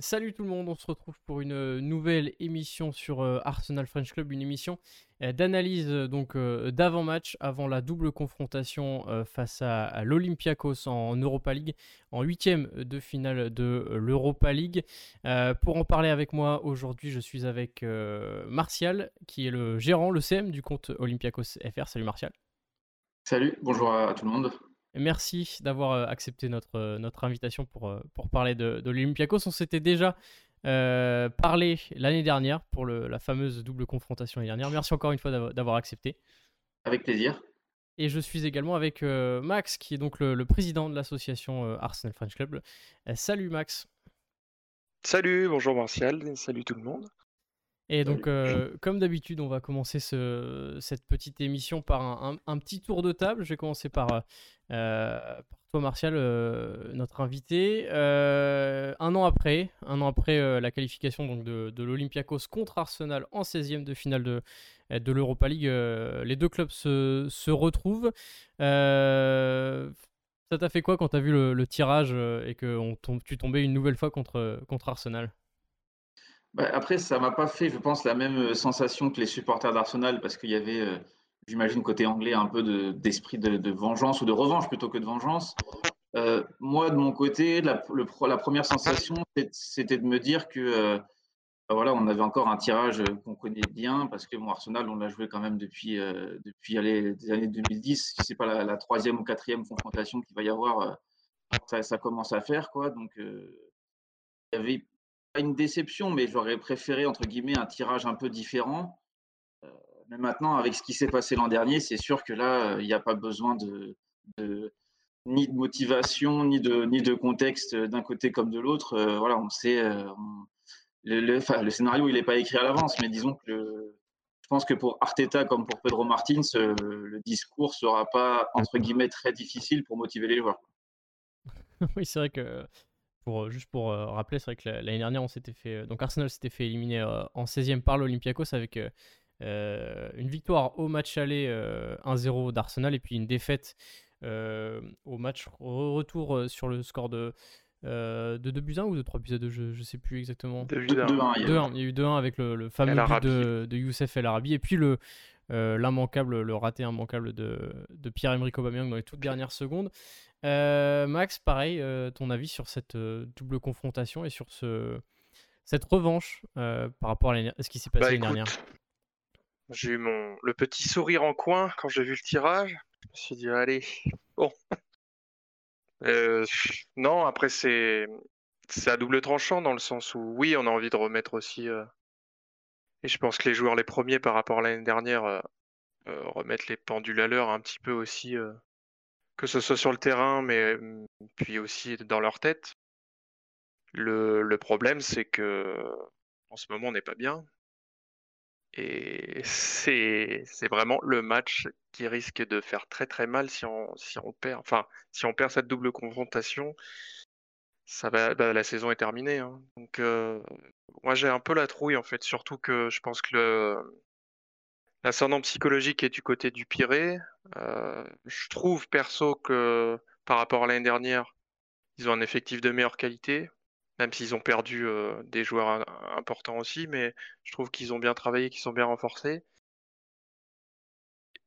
Salut tout le monde, on se retrouve pour une euh, nouvelle émission sur euh, Arsenal French Club, une émission euh, d'analyse donc d'avant-match avant la double confrontation face à, l'Olympiakos en, Europa League, en huitième de finale de l'Europa League. pour en parler avec moi aujourd'hui, je suis avec Martial, qui est le gérant, le CM du compte Olympiakos FR. Salut Martial. Salut, bonjour à tout le monde. Merci d'avoir euh, accepté notre, euh, notre invitation pour, euh, pour parler de, de l'Olympiakos. On s'était déjà parlé l'année dernière pour le, la fameuse double confrontation l'année dernière. Merci encore une fois d'avoir accepté. Avec plaisir. Et je suis également avec Max, qui est donc le, président de l'association Arsenal French Club. salut Max. Salut, bonjour Martial, salut tout le monde. Et donc, comme d'habitude, on va commencer ce, cette petite émission par un, un, petit tour de table. Je vais commencer par euh, par toi, Martial, euh, notre invité. Euh, un an après, un an après la qualification donc, de, de l'Olympiakos contre Arsenal en 16e de finale de, de l'Europa League, les deux clubs se, se retrouvent. ça t'a fait quoi quand tu as vu le, tirage et que on tu tombais une nouvelle fois contre, contre Arsenal? Bah, Après, ça m'a pas fait, je pense, la même sensation que les supporters d'Arsenal parce qu'il y avait j'imagine, côté anglais, un peu d'esprit de, vengeance ou de revanche plutôt que de vengeance. Euh, moi, de mon côté, la, première sensation, c'était de me dire que euh, bah voilà, on avait encore un tirage qu'on connaît bien parce que mon Arsenal, on l'a joué quand même depuis, euh, depuis allez, années 2010. Si ce n'est pas la, troisième ou quatrième confrontation qu'il va y avoir, ça, ça, commence à faire. Quoi. Donc, il y avait pas une déception, mais j'aurais préféré, entre guillemets, un tirage un peu différent. Mais maintenant, avec ce qui s'est passé l'an dernier, c'est sûr que là, il n'y a pas besoin de, ni de motivation, ni de, ni de contexte d'un côté comme de l'autre. Euh, voilà, on sait. Euh, le, le, scénario, il n'est pas écrit à l'avance, mais disons que je pense que pour Arteta comme pour Pedro Martins, euh, le discours ne sera pas, entre guillemets, très difficile pour motiver les joueurs. oui, c'est vrai que. Pour, juste pour rappeler, c'est vrai que l'année dernière, on s'était fait, donc Arsenal s'était fait éliminer en 16e par l'Olympiakos avec euh, une victoire au match aller 1-0 euh, d'Arsenal et puis une défaite euh, au match retour sur le score de, de 2 buts 1 ou de 3 buts 2, je ne sais plus exactement. 2 buts 1. Il y a eu 2-1 avec le, fameux but de, de, Youssef El Arabi et puis le, l'immanquable, le raté immanquable de, de Pierre-Emerick Aubameyang dans les toutes dernières secondes. Max, pareil, ton avis sur cette double confrontation et sur ce, cette revanche par rapport à, ce qui s'est passé bah, l'année dernière? j'ai eu mon le petit sourire en coin quand j'ai vu le tirage. Je me suis dit allez, bon. Euh, non, après c'est c'est à double tranchant dans le sens où oui, on a envie de remettre aussi. Euh, et je pense que les joueurs les premiers par rapport à l'année dernière euh, remettre les pendules à l'heure un petit peu aussi, que ce soit sur le terrain, mais puis aussi dans leur tête. Le, problème, c'est que en ce moment, on n'est pas bien. Et c'est vraiment le match qui risque de faire très très mal si on, perd. Enfin, si on perd cette double confrontation, bah, la saison est terminée. Hein. Donc, euh, moi j'ai un peu la trouille en fait, surtout que je pense que le l'ascendant psychologique est du côté du Pirée. Euh, je trouve perso que par rapport à l'année dernière, ils ont un effectif de meilleure qualité même s'ils ont perdu euh, des joueurs importants aussi, mais je trouve qu'ils ont bien travaillé, qu'ils sont bien renforcés.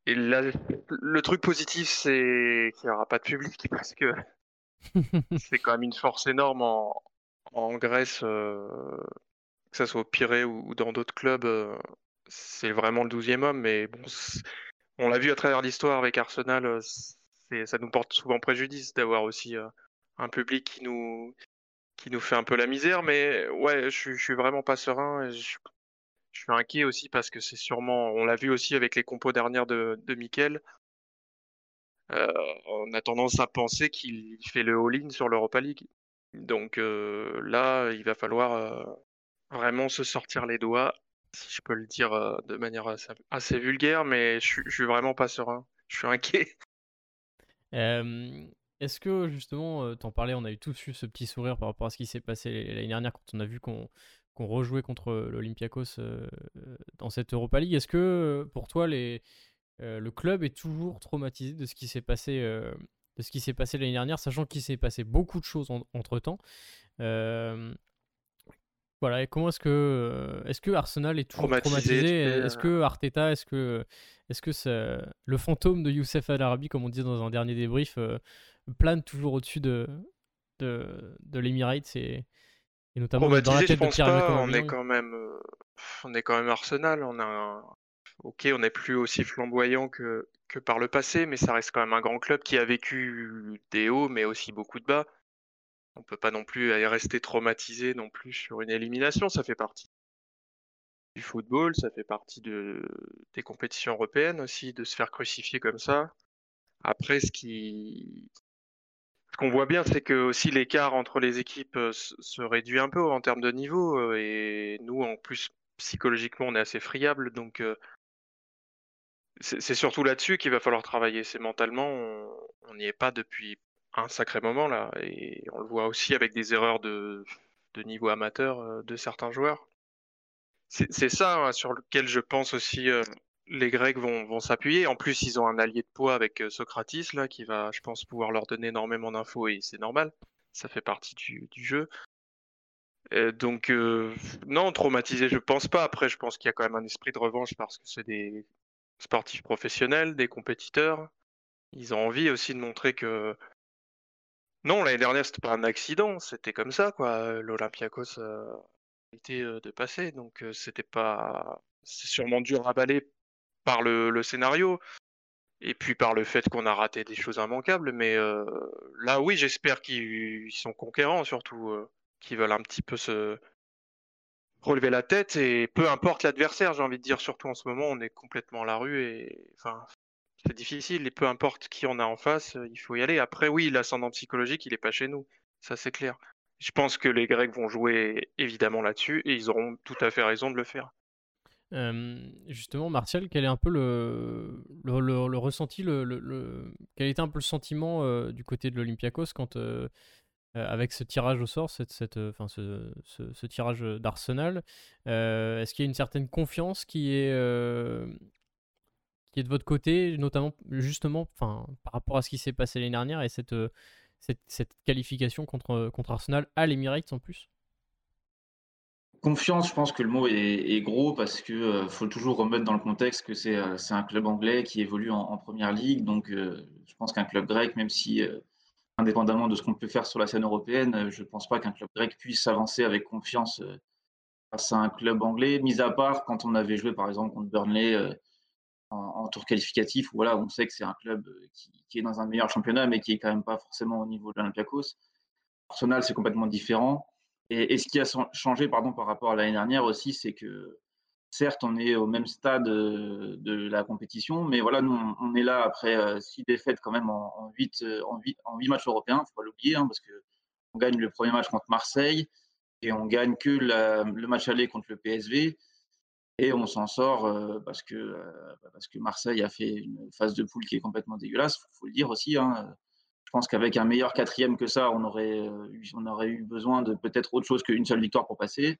Et là, le truc positif, c'est qu'il n'y aura pas de public parce que c'est quand même une force énorme en, Grèce, euh, que ce soit au Pirée ou, dans d'autres clubs. Euh, c'est vraiment le 12e homme, mais bon, on l'a vu à travers l'histoire avec Arsenal, ça nous porte souvent préjudice d'avoir aussi un public qui nous, qui nous fait un peu la misère. Mais ouais, je, suis vraiment pas serein. Et je, suis inquiet aussi parce que c'est sûrement, on l'a vu aussi avec les compos dernières de, de. Euh, on a tendance à penser qu'il fait le all-in sur l'Europa League. Donc euh, là, il va falloir euh, vraiment se sortir les doigts, si je peux le dire de manière assez, vulgaire, mais je, suis vraiment pas serein. Je suis inquiet. Est-ce que justement, euh, t'en parlais, on a eu tous eu ce petit sourire par rapport à ce qui s'est passé l'année dernière quand on a vu qu'on rejouait contre l'Olympiakos euh, dans cette Europa League. Est-ce que pour toi, euh, le club est toujours traumatisé de ce qui s'est passé, de ce qui s'est passé l'année dernière, sachant qu'il s'est passé beaucoup de choses entre temps Voilà, et comment est-ce que, est-ce que Arsenal est toujours traumatisé, Est-ce que Arteta, est-ce que, est-ce que le fantôme de Youssef Al Arabi, comme on dit dans un dernier débrief, plane toujours au-dessus de, de, de l'Emirates et, et notamment dans la tête de Pierre pas, on est quand même, on est quand même Arsenal, on a ok, on n'est plus aussi flamboyant que, que par le passé, mais ça reste quand même un grand club qui a vécu des hauts, mais aussi beaucoup de bas. On peut pas non plus rester traumatisé non plus sur une élimination, ça fait partie du football, ça fait partie de, des compétitions européennes aussi, de se faire crucifier comme ça. Après, ce qui, ce qu'on voit bien, c'est que aussi l'écart entre les équipes euh, se réduit un peu en termes de niveau, euh, et nous, en plus, psychologiquement, on est assez friable, donc euh, c'est surtout là-dessus qu'il va falloir travailler. C'est mentalement, on n'y est pas depuis un sacré moment là, et on le voit aussi avec des erreurs de, niveau amateur euh, de certains joueurs. C'est ça hein, sur lequel je pense aussi euh, les Grecs vont, s'appuyer. En plus, ils ont un allié de poids avec euh, Socratis là, qui va, je pense, pouvoir leur donner énormément d'infos et c'est normal. Ça fait partie du, jeu. donc non, traumatisé, je pense pas. Après, je pense qu'il y a quand même un esprit de revanche parce que c'est des sportifs professionnels, des compétiteurs. Ils ont envie aussi de montrer que non, l'année dernière, c'était pas un accident, c'était comme ça, quoi. L'Olympiakos a été de passer, donc c'était pas. C'est sûrement dur à balayer par le, scénario et puis par le fait qu'on a raté des choses immanquables. Mais là, oui, j'espère qu'ils sont conquérants, surtout, qu'ils veulent un petit peu se relever la tête et peu importe l'adversaire, j'ai envie de dire, surtout en ce moment, on est complètement à la rue et c'est difficile et peu importe qui on a en face, il faut y aller. Après, oui, l'ascendant psychologique, il n'est pas chez nous, ça c'est clair. Je pense que les Grecs vont jouer évidemment là-dessus et ils auront tout à fait raison de le faire. justement, Martial, quel est un peu le, le, ressenti, le, quel était un peu le sentiment du côté de l'Olympiakos quand euh, avec ce tirage au sort, cette, cette, euh, enfin, ce, ce, tirage d'Arsenal, euh, est-ce qu'il y a une certaine confiance qui est, qui est de votre côté, notamment justement par rapport à ce qui s'est passé l'année dernière et cette, cette, cette, qualification contre, contre Arsenal à l'Emirates en plus? Confiance, je pense que le mot est, gros parce qu'il faut toujours remettre dans le contexte que c'est un club anglais qui évolue en, première ligue. Donc, je pense qu'un club grec, même si indépendamment de ce qu'on peut faire sur la scène européenne, euh, je ne pense pas qu'un club grec puisse avancer avec confiance euh, face à un club anglais, mis à part quand on avait joué par exemple contre Burnley euh, en, tour qualificatif, voilà, on sait que c'est un club qui, est dans un meilleur championnat, mais qui est quand même pas forcément au niveau de l'Olympiakos. Arsenal, c'est complètement différent. Et, ce qui a changé pardon, par rapport à l'année dernière aussi, c'est que certes, on est au même stade euh, de la compétition, mais voilà, on est là après euh, six défaites quand même en, huit, euh, en, matchs européens, il ne faut pas l'oublier, hein, parce qu'on gagne le premier match contre Marseille et on gagne que le match aller contre le PSV. Et on s'en sort parce, que, parce que Marseille a fait une phase de poule qui est complètement dégueulasse, il faut le dire aussi. Hein. Je pense qu'avec un meilleur quatrième que ça, on aurait, on aurait eu besoin de peut-être autre chose qu'une seule victoire pour passer.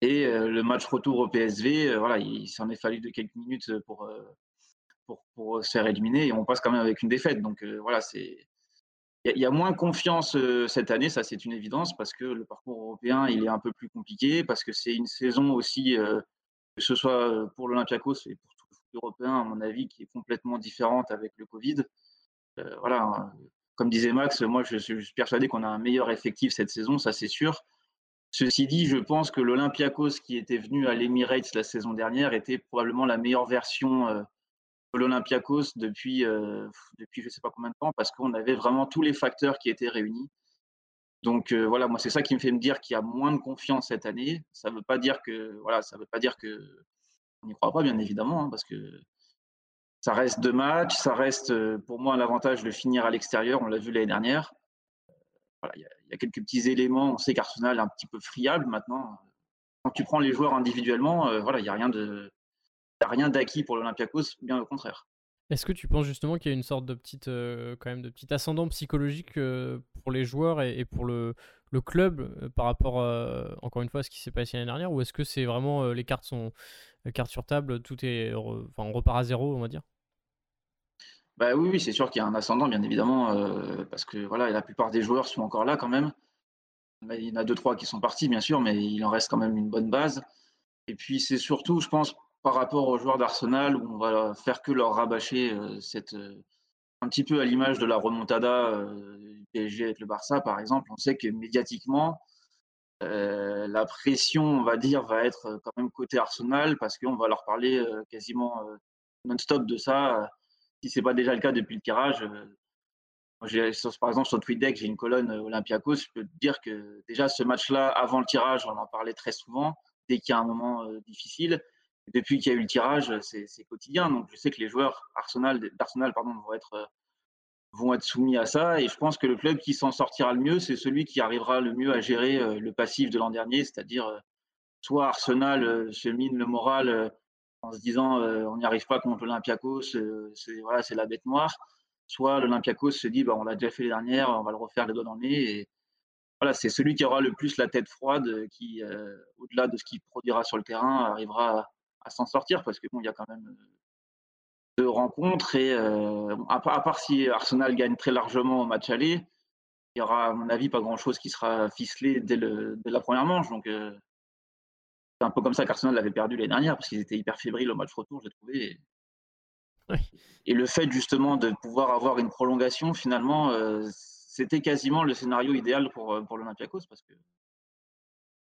Et le match retour au PSV, voilà, il s'en est fallu de quelques minutes pour, pour, pour, se faire éliminer et on passe quand même avec une défaite. Donc voilà, c'est il y, a moins confiance cette année, ça c'est une évidence, parce que le parcours européen il est un peu plus compliqué, parce que c'est une saison aussi, que ce soit pour l'Olympiakos et pour tout le foot européen, à mon avis, qui est complètement différente avec le Covid. voilà, hein, comme disait Max, moi je suis persuadé qu'on a un meilleur effectif cette saison, ça c'est sûr. Ceci dit, je pense que l'Olympiakos qui était venu à l'Emirates la saison dernière était probablement la meilleure version de l'Olympiakos depuis, depuis je ne sais pas combien de temps, parce qu'on avait vraiment tous les facteurs qui étaient réunis. Donc euh, voilà, moi c'est ça qui me fait me dire qu'il y a moins de confiance cette année. Ça ne veut pas dire que voilà, ça veut pas dire que on n'y croit pas bien évidemment, hein, parce que ça reste deux matchs, ça reste pour moi l'avantage de finir à l'extérieur. On l'a vu l'année dernière. il y a a quelques petits éléments. On sait qu'Arsenal est un petit peu friable maintenant. Quand tu prends les joueurs individuellement, euh, voilà, il n'y a rien de, rien d'acquis pour l'Olympiakos, bien au contraire. Est-ce que tu penses justement qu'il y a une sorte de petite, euh, quand même de petit ascendant psychologique euh, pour les joueurs et, pour le, club par rapport, encore une fois, à ce qui s'est passé l'année dernière, ou est-ce que c'est vraiment les cartes sont cartes sur table, tout est, on repart à zéro, on va dire? Bah oui, oui, c'est sûr qu'il y a un ascendant, bien évidemment, euh, parce que voilà, la plupart des joueurs sont encore là quand même. il y en a deux, trois qui sont partis, bien sûr, mais il en reste quand même une bonne base. Et puis, c'est surtout, je pense, par rapport aux joueurs d'Arsenal, où on va faire que leur rabâcher cette, un petit peu à l'image de la remontada du PSG avec le Barça, par exemple. On sait que médiatiquement, la pression, on va dire, va être quand même côté Arsenal parce qu'on va leur parler quasiment non-stop de ça. Si c'est pas déjà le cas depuis le tirage, par exemple, sur TweetDeck, j'ai une colonne Olympiakos. Je peux te dire que déjà ce match-là, avant le tirage, on en parlait très souvent, dès qu'il y a un moment difficile. Depuis qu'il y a eu le tirage, c'est quotidien. Donc je sais que les joueurs d'Arsenal vont être vont être soumis à ça. Et je pense que le club qui s'en sortira le mieux, c'est celui qui arrivera le mieux à gérer euh, le passif de l'an dernier, c'est-à-dire euh, soit Arsenal euh, se mine le moral en se disant on n'y arrive pas contre l'Olympiakos, c'est la bête noire, soit l'Olympiakos se dit bah, on l'a déjà fait les dernières, on va le refaire les doigts dans le nez. Et voilà, c'est celui qui aura le plus la tête froide, qui, au-delà de ce qu'il produira sur le terrain, arrivera à, à s'en sortir parce que bon, il y a quand même de rencontres. Et euh, à, part si Arsenal gagne très largement au match aller, il y aura, à mon avis, pas grand-chose qui sera ficelé dès, le, la première manche. Donc, euh, c'est un peu comme ça qu'Arsenal l'avait perdu l'année dernière, parce qu'ils étaient hyper fébriles au match retour, j'ai trouvé. Et... le fait justement de pouvoir avoir une prolongation, finalement, euh, c'était quasiment le scénario idéal pour, pour l'Olympiakos, parce que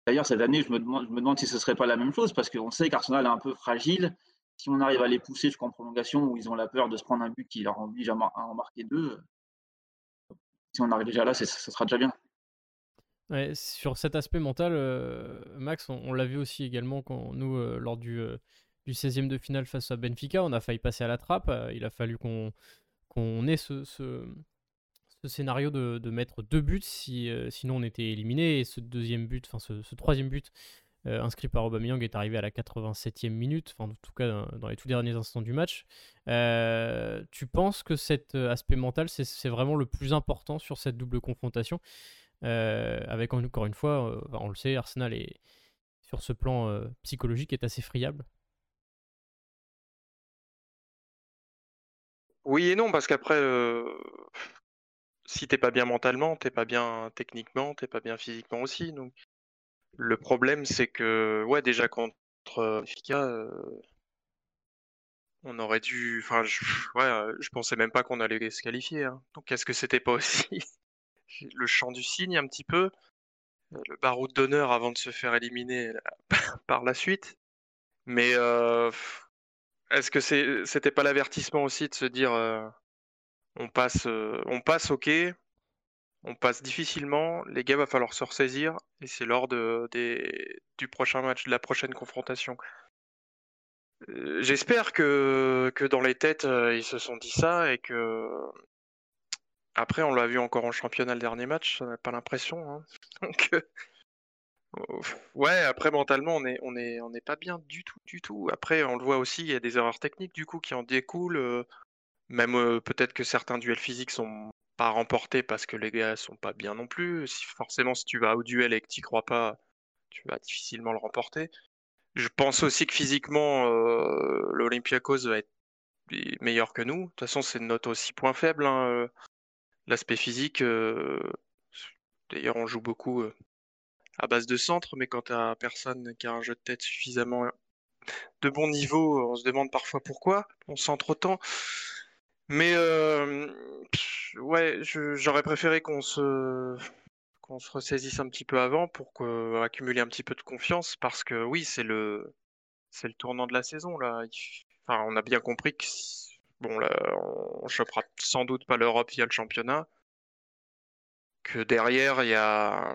D'ailleurs, cette année, je me, demande, si ce ne serait pas la même chose, parce qu'on sait qu'Arsenal est un peu fragile si on arrive à les pousser jusqu'en prolongation où ils ont la peur de se prendre un but qui leur oblige à, en marquer deux, si on arrive déjà là, ce sera déjà bien. sur cet aspect mental, euh, Max, on, l'a vu aussi également quand nous, euh, lors du, euh, du 16e de finale face à Benfica, on a failli passer à la trappe. il a fallu qu'on ait ce, scénario de, mettre deux buts, si, sinon on était éliminé. Et ce deuxième but, enfin ce, troisième but, euh, inscrit par Aubameyang est arrivé à la 87e minute, enfin en tout cas dans, les tout derniers instants du match. Euh, tu penses que cet euh, aspect mental, c'est vraiment le plus important sur cette double confrontation? Avec encore une fois, on le sait, Arsenal est sur ce plan psychologique est assez friable? Oui et non, parce qu'après, si t'es pas bien mentalement, t'es pas bien techniquement, t'es pas bien physiquement aussi. Donc le problème, c'est que, ouais, déjà contre Benfica, euh, on aurait dû. Enfin, je, ouais, euh, je pensais même pas qu'on allait se qualifier. Hein. Donc, est-ce que c'était pas aussi le chant du cygne un petit peu euh, Le baroud d'honneur avant de se faire éliminer par la suite Mais est-ce que c'était pas l'avertissement aussi de se dire on passe, on passe, ok, on passe difficilement, les gars, va falloir se ressaisir, et c'est lors du prochain match, de la prochaine confrontation. Euh, j'espère que, dans les têtes, euh, ils se sont dit ça, et que. Après, on l'a vu encore en championnat le dernier match, ça n'a pas l'impression. Hein. Euh, ouais, après mentalement, on est, on est, on n'est pas bien du tout, du tout. Après, on le voit aussi, il y a des erreurs techniques du coup qui en découlent. Même peut-être que certains duels physiques sont pas remporté parce que les gars sont pas bien non plus. Forcément, si tu vas au duel et que tu crois pas, tu vas difficilement le remporter. Je pense aussi que physiquement, euh, l'Olympiakos va être meilleur que nous. De toute façon, c'est notre aussi point faible, hein, euh, l'aspect physique. Euh, d'ailleurs, on joue beaucoup à base de centre, mais quand t'as personne qui a un jeu de tête suffisamment de bon niveau, on se demande parfois pourquoi on centre autant. Mais euh, ouais, j'aurais préféré qu'on se qu'on se ressaisisse un petit peu avant pour accumuler un petit peu de confiance parce que oui, c'est le c'est le tournant de la saison là. Enfin, on a bien compris que bon là, on chopera sans doute pas l'Europe via le championnat. Que derrière, il y a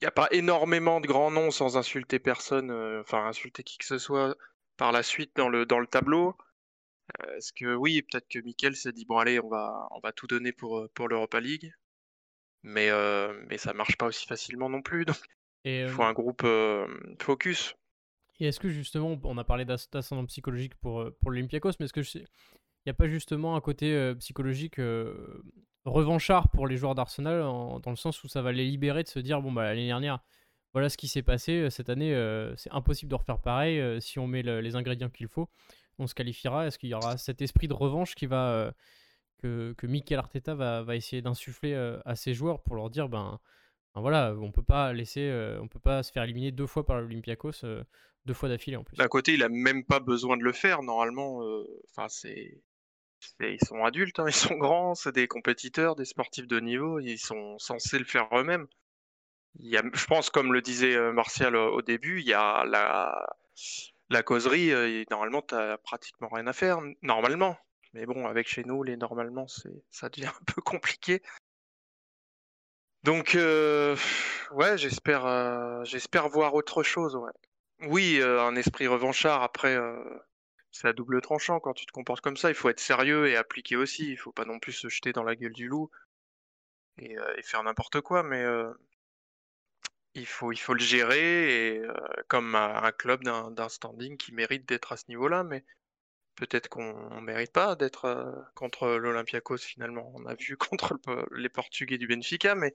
il n'y a pas énormément de grands noms sans insulter personne, euh, enfin insulter qui que ce soit par la suite dans le, dans le tableau. Euh, est-ce que oui, peut-être que Mikel s'est dit bon allez, on va on va tout donner pour euh, pour l'Europa League, mais euh, mais ça marche pas aussi facilement non plus. Donc il faut un groupe focus. Et est-ce que justement, on a parlé d'ascendant psychologique pour pour l'Olympiakos, mais est-ce que il n'y a pas justement un côté psychologique revanchard pour les joueurs d'Arsenal dans le sens où ça va les libérer de se dire bon bah l'année dernière voilà ce qui s'est passé cette année c'est impossible de refaire pareil si on met les ingrédients qu'il faut on se qualifiera Est-ce qu'il y aura cet esprit de revanche qui va, euh, que, que Arteta va, va essayer d'insuffler à ses joueurs pour leur dire ben, ben voilà, on peut pas laisser, on peut pas se faire éliminer deux fois par l'Olympiakos, deux fois d'affilée en plus. D'un côté, il a même pas besoin de le faire normalement. Enfin, c'est ils sont adultes, hein, ils sont grands, c'est des compétiteurs, des sportifs de niveau, ils sont censés le faire eux-mêmes. Je pense, comme le disait Martial au début, il y a la, la causerie, et normalement, tu n'as pratiquement rien à faire, normalement. Mais bon, avec chez nous, les normalement, ça devient un peu compliqué. Donc, ouais, j'espère, j'espère voir autre chose. Ouais. Oui, un esprit revanchard. Après, c'est à double tranchant quand tu te comportes comme ça. Il faut être sérieux et appliquer aussi. Il faut pas non plus se jeter dans la gueule du loup et, faire n'importe quoi. Mais il faut, il faut le gérer et, comme un club d'un standing qui mérite d'être à ce niveau-là. Mais peut-être qu'on ne mérite pas d'être contre l'Olympiakos finalement. On a vu contre les Portugais du Benfica, mais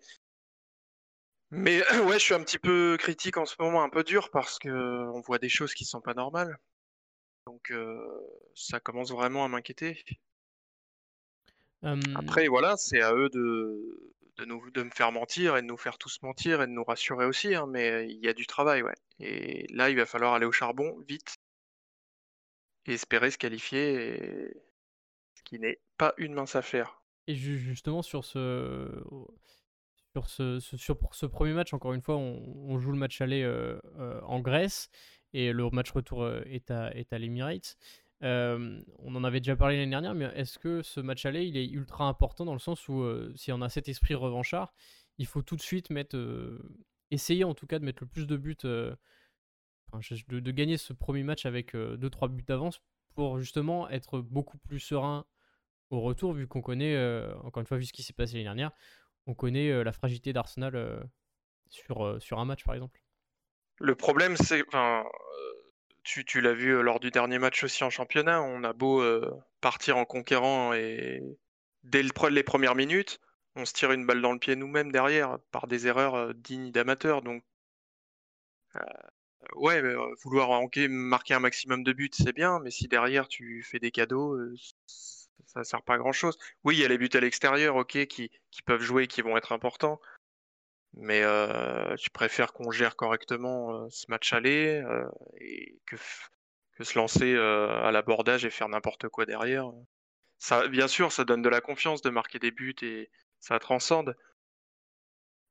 mais ouais, je suis un petit peu critique en ce moment, un peu dur parce que on voit des choses qui sont pas normales. Donc ça commence vraiment à m'inquiéter. Après, voilà, c'est à eux de, de, nous, de me faire mentir et de nous faire tous mentir et de nous rassurer aussi, hein, mais il y a du travail, ouais. Et là, il va falloir aller au charbon vite et espérer se qualifier, ce qui n'est pas une mince affaire. Et justement, sur ce, sur ce, sur ce premier match, encore une fois, on, joue le match aller euh, euh, en Grèce et le match retour euh, est à, est à l'Emirates. On en avait déjà parlé l'année dernière, mais est-ce que ce match aller, il est ultra important dans le sens où si on a cet esprit revanchard, il faut tout de suite mettre, essayer en tout cas de mettre le plus de buts, de, de, gagner ce premier match avec 2-3 buts d'avance pour justement être beaucoup plus serein au retour, vu qu'on connaît, encore une fois, vu ce qui s'est passé l'année dernière, on connaît la fragilité d'Arsenal sur, sur un match par exemple. Le problème, c'est. Tu, l'as vu lors du dernier match aussi en championnat, on a beau partir en conquérant et dès le, les premières minutes, on se tire une balle dans le pied nous-mêmes derrière par des erreurs dignes d'amateurs. Donc, ouais, vouloir marquer un maximum de buts, c'est bien, mais si derrière tu fais des cadeaux, ça sert pas à grand chose. Oui, il y a les buts à l'extérieur, ok, qui, peuvent jouer, qui vont être importants. Mais euh, je préfère qu'on gère correctement euh, ce match aller euh, et que, que, se lancer euh, à l'abordage et faire n'importe quoi derrière? Ça, bien sûr, ça donne de la confiance de marquer des buts et ça transcende.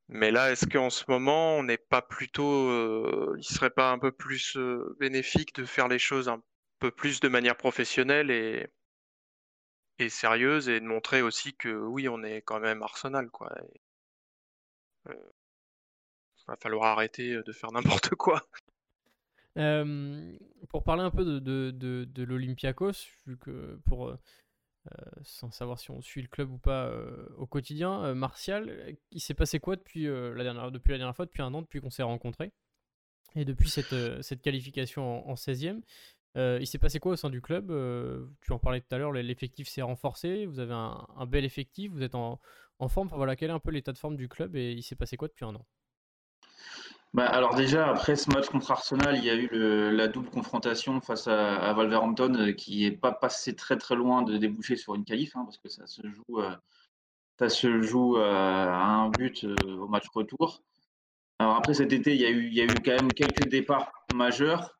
Mais là, est-ce qu'en ce moment, on n'est pas plutôt, il serait pas un peu plus bénéfique de faire les choses un peu plus de manière professionnelle et, et sérieuse et de montrer aussi que oui, on est quand même Arsenal, quoi. Euh, va falloir arrêter de faire n'importe quoi. pour parler un peu de, l'Olympiakos, vu que pour euh, sans savoir si on suit le club ou pas au quotidien, Martial, il s'est passé quoi depuis, la dernière, depuis la dernière fois, depuis un an, depuis qu'on s'est rencontrés? Et depuis cette, qualification en, en 16e euh, il s'est passé quoi au sein du club euh, Tu en parlais tout à l'heure, l'effectif s'est renforcé, vous avez un, bel effectif, vous êtes en, forme. voilà, quel est un peu l'état de forme du club et il s'est passé quoi depuis un an? Bah, alors déjà, après ce match contre Arsenal, il y a eu la double confrontation face à, Wolverhampton euh, qui n'est pas passé très très loin de déboucher sur une qualif, hein, parce que ça se joue, ça se joue à un but au match retour. Alors après cet été, il y, a eu, il y a eu quand même quelques départs majeurs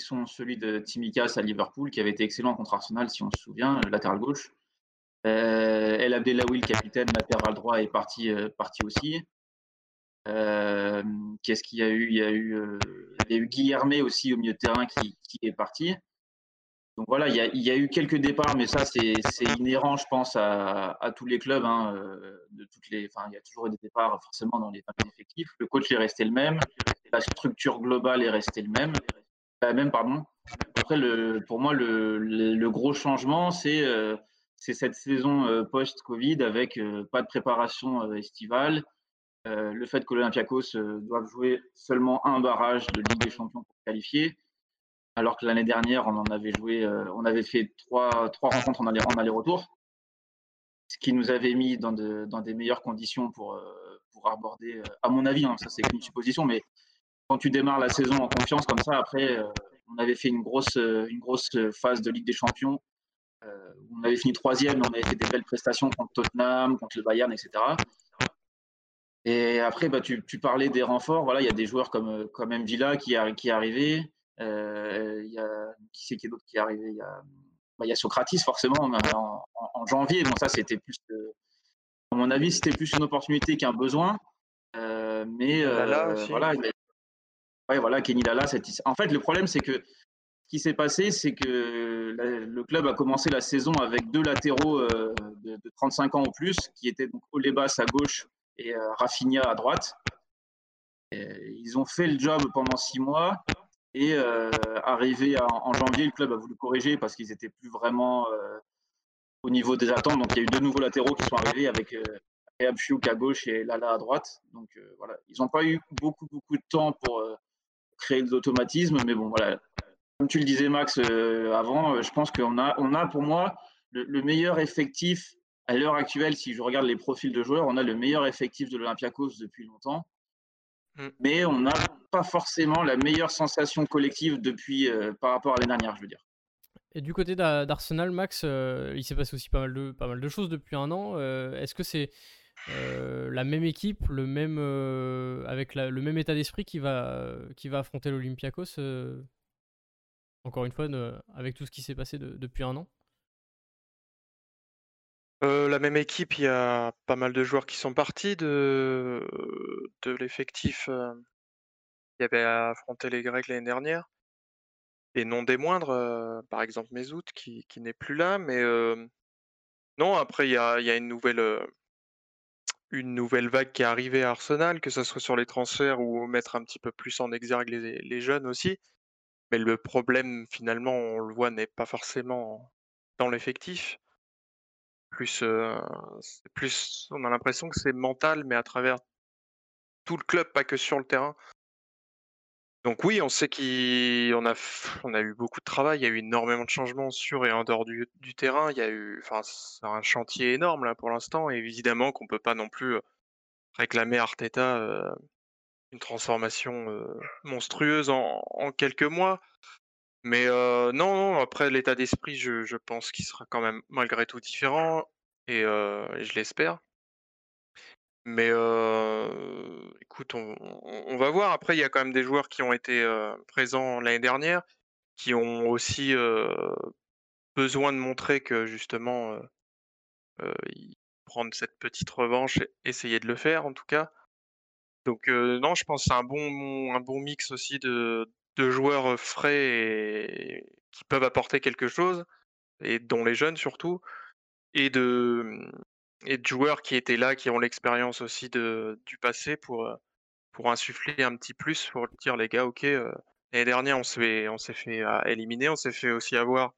sont celui de Timikas à Liverpool, qui avait été excellent contre Arsenal, si on se souvient, latéral gauche. Euh, El Abdelawi, le capitaine, latéral droit, est parti, euh, parti aussi. Euh, qu'est-ce qu'il y a eu? Il y a eu, euh, eu Guillermé aussi au milieu de terrain qui, qui est parti. Donc voilà, il y, a, il y, a, eu quelques départs, mais ça, c'est inhérent, je pense, à, à, tous les clubs. Hein, de toutes les, enfin, il y a toujours eu des départs forcément dans les, effectifs. Le coach est resté le même, la structure globale est restée le même. Bah, même, pardon. Après, pour moi, le, gros changement, c'est euh, cette saison euh, post-Covid avec euh, pas de préparation estivale. le fait que l'Olympiakos doive jouer seulement un barrage de Ligue des Champions pour qualifier, alors que l'année dernière, on en avait joué, on avait fait trois, rencontres en aller-retour, ce qui nous avait mis dans, de, dans des meilleures conditions pour, pour aborder, à mon avis, hein, ça c'est une supposition, mais quand tu démarres la saison en confiance comme ça, après, euh, on avait fait une grosse, euh, une grosse phase de Ligue des Champions on avait fini troisième, on avait fait des belles prestations contre Tottenham, contre le Bayern, etc. Et après, bah, tu, parlais des renforts. Voilà, il y a des joueurs comme, comme Mvila qui, qui est arrivé. il y a, qui c'est qui est d'autre qui est arrivé? Il y, a, bah, il y a Socratis, forcément, en, janvier. Bon, ça, c'était plus. à mon avis, c'était plus une opportunité qu'un besoin. mais voilà, Ouais, voilà, Kenny. En fait, le problème, c'est que ce qui s'est passé, c'est que le club a commencé la saison avec deux latéraux euh, de, 35 ans ou plus, qui étaient donc Olebas à gauche et euh, Rafinha à droite. ils ont fait le job pendant six mois et euh, arrivé en, janvier, le club a voulu corriger parce qu'ils n'étaient plus vraiment au niveau des attentes. Donc il y a eu deux nouveaux latéraux qui sont arrivés avec euh, à gauche et Lala à droite. Donc voilà, ils n'ont pas eu beaucoup beaucoup de temps pour créer des automatismes. Mais bon, voilà. Comme tu le disais, Max, euh, avant, euh, je pense qu'on a, on a pour moi le, meilleur effectif à l'heure actuelle. Si je regarde les profils de joueurs, on a le meilleur effectif de l'Olympiakos depuis longtemps. Mm. Mais on n'a pas forcément la meilleure sensation collective depuis euh, par rapport à l'année dernière, je veux dire. Et du côté d'Arsenal, Max, il s'est passé aussi pas mal de, pas mal de choses depuis un an. Est-ce que c'est euh, la même équipe, le même, euh, avec le même état d'esprit qui va, affronter l'Olympiakos, euh, encore une fois, avec tout ce qui s'est passé depuis un an La même équipe, il y a pas mal de joueurs qui sont partis de, l'effectif qui avait affronté les Grecs l'année dernière. Et non des moindres, par exemple Mesout qui, n'est plus là, mais non, après il a, y a, une nouvelle une nouvelle vague qui est arrivée à Arsenal, que ce soit sur les transferts ou mettre un petit peu plus en exergue les, jeunes aussi. Mais le problème, finalement, on le voit, n'est pas forcément dans l'effectif. Plus, plus, on a l'impression que c'est mental, mais à travers tout le club, pas que sur le terrain. Donc oui, on sait qu'on a, eu beaucoup de travail, il y a eu énormément de changements sur et en dehors du, terrain. Il y a eu, enfin, c'est un chantier énorme là pour l'instant, et évidemment qu'on peut pas non plus réclamer à Arteta une transformation monstrueuse en, quelques mois. Mais non, après l'état d'esprit, je, pense qu'il sera quand même malgré tout différent, et je l'espère. Mais écoute, on, va voir. Après, il y a quand même des joueurs qui ont été présents l'année dernière, qui ont aussi besoin de montrer que justement, ils prennent cette petite revanche, et essayer de le faire en tout cas. Donc non, je pense que c'est un bon, un bon mix aussi de, de joueurs frais et qui peuvent apporter quelque chose, et dont les jeunes surtout, et de, et de joueurs qui étaient là, qui ont l'expérience aussi du passé pour, pour insuffler un petit plus, pour dire les gars, ok, l'année dernière on s'est on s'est fait éliminer, on s'est fait aussi avoir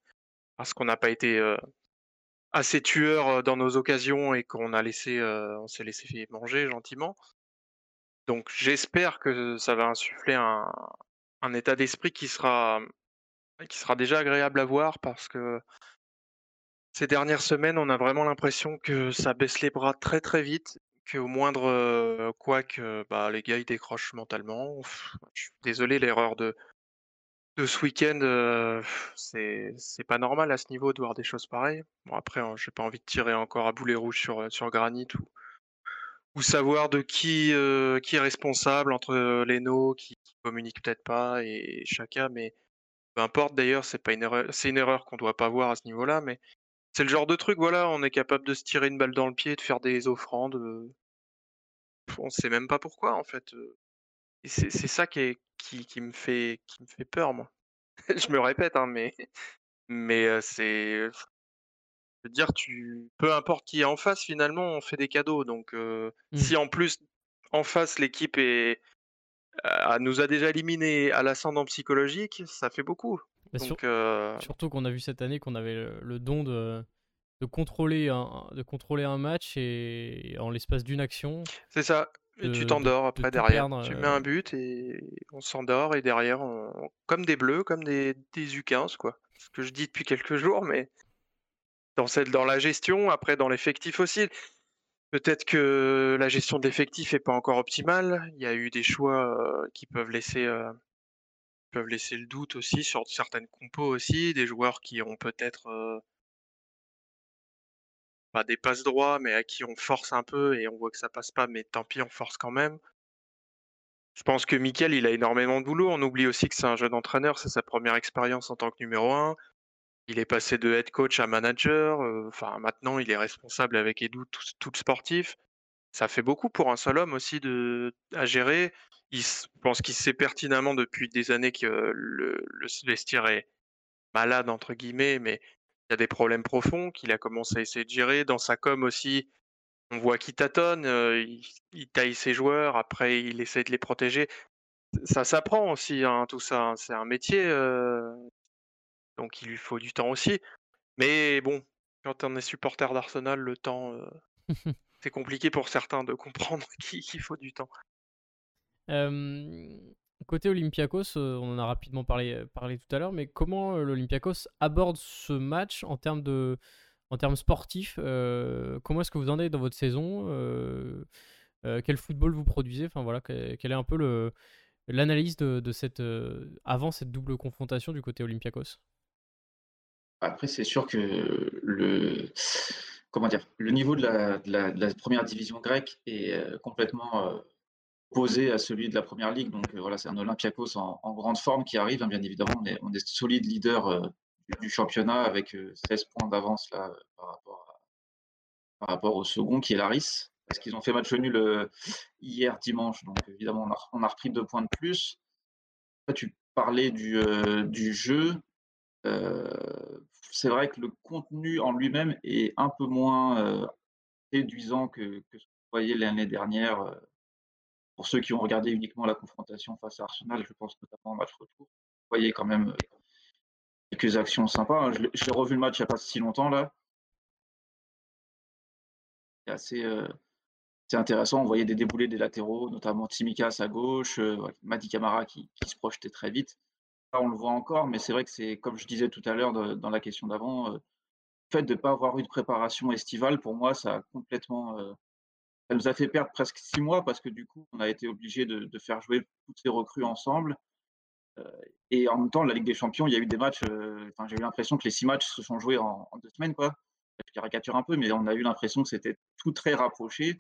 parce qu'on n'a pas été assez tueur dans nos occasions et qu'on a laissé, on s'est laissé manger gentiment. Donc j'espère que ça va insuffler un, un état d'esprit qui sera qui sera déjà agréable à voir parce que ces dernières semaines, on a vraiment l'impression que ça baisse les bras très très vite, qu'au moindre quoi que bah, les gars ils décrochent mentalement. je suis désolé, l'erreur de, ce week-end, c'est c'est pas normal à ce niveau de voir des choses pareilles. Bon après, hein, j'ai pas envie de tirer encore à boulet rouge sur, sur Granit ou, savoir de qui, qui est responsable entre Leno qui, qui communique peut-être pas et chacun, mais peu importe d'ailleurs, c'est pas une erreur, c'est une erreur qu'on doit pas voir à ce niveau-là, mais c'est le genre de truc, voilà, on est capable de se tirer une balle dans le pied, de faire des offrandes. On on sait même pas pourquoi, en fait. Et c'est ça qui, est, qui, qui, me fait, qui me fait peur, moi. je me répète, hein, mais, mais c'est. Je veux dire, tu, peu importe qui est en face, finalement, on fait des cadeaux. Donc, mmh. si en plus, en face, l'équipe est, nous a déjà éliminés à l'ascendant psychologique, ça fait beaucoup. Euh, surtout qu'on a vu cette année qu'on avait le, don de, de, contrôler un, de contrôler un match et en l'espace d'une action. C'est ça. Et tu t'endors après derrière. tu mets un euh, but et on s'endort et derrière, comme des bleus, comme des, des U15, quoi. Ce que je dis depuis quelques jours, mais dans, cette, dans la gestion, après dans l'effectif aussi. Peut-être que la gestion de l'effectif n'est pas encore optimale. Il y a eu des choix euh, qui peuvent laisser peuvent laisser le doute aussi sur certaines compos aussi, des joueurs qui ont peut-être pas des passes droits, mais à qui on force un peu et on voit que ça passe pas, mais tant pis, on force quand même. Je pense que Mikel, il a énormément de boulot. On oublie aussi que c'est un jeune entraîneur, c'est sa première expérience en tant que numéro un. Il est passé de head coach à manager. Enfin, maintenant, il est responsable avec Edu, tout, le sportif. Ça fait beaucoup pour un seul homme aussi de, à gérer. Il, je pense qu'il sait pertinemment depuis des années que le, le vestiaire est malade, entre guillemets, mais il y a des problèmes profonds qu'il a commencé à essayer de gérer. Dans sa com aussi, on voit qu'il tâtonne, il, taille ses joueurs, après il essaie de les protéger. Ça s'apprend aussi, hein, tout ça. Hein. C'est un métier, donc il lui faut du temps aussi. Mais bon, quand on est supporter d'Arsenal, le temps, c'est compliqué pour certains de comprendre qu'il faut du temps. Côté Olympiakos, on en a rapidement parlé, parlé tout à l'heure, mais comment l'Olympiakos aborde ce match en termes de, en termes sportifs, euh, comment est-ce que vous en êtes dans votre saison euh, euh, Quel football vous produisez Enfin voilà, quelle est un peu l'analyse de, cette avant cette double confrontation du côté Olympiakos? Après, c'est sûr que le comment dire, le niveau de la, première division grecque est complètement opposé à celui de la première ligue. Donc voilà, c'est un Olympiakos en, grande forme qui arrive. Hein, bien évidemment, on est, on est solide leader du championnat avec 16 points d'avance là par rapport, au second qui est Laris. Parce qu'ils ont fait match nul hier dimanche, donc évidemment on a, repris deux points de plus. tu parlais du jeu. C'est vrai que le contenu en lui-même est un peu moins séduisant que, ce que vous voyez l'année dernière. Pour ceux qui ont regardé uniquement la confrontation face à Arsenal, je pense notamment au match retour, vous voyez quand même quelques actions sympas. Hein. J'ai revu le match il n'y a pas si longtemps là. C'est assez intéressant. On voyait des déboulés des latéraux, notamment Timikas à gauche, euh, Madi Camara qui, se projetait très vite. On le voit encore, mais c'est vrai que c'est, comme je disais tout à l'heure dans la question d'avant, euh, le fait de ne pas avoir eu de préparation estivale, pour moi, ça a complètement. Euh, ça nous a fait perdre presque six mois parce que du coup, on a été obligé de, faire jouer toutes ces recrues ensemble et en même temps, la Ligue des Champions, il y a eu des matchs. Euh, j'ai eu l'impression que les six matchs se sont joués en, deux semaines, quoi. Je caricature un peu, mais on a eu l'impression que c'était tout très rapproché.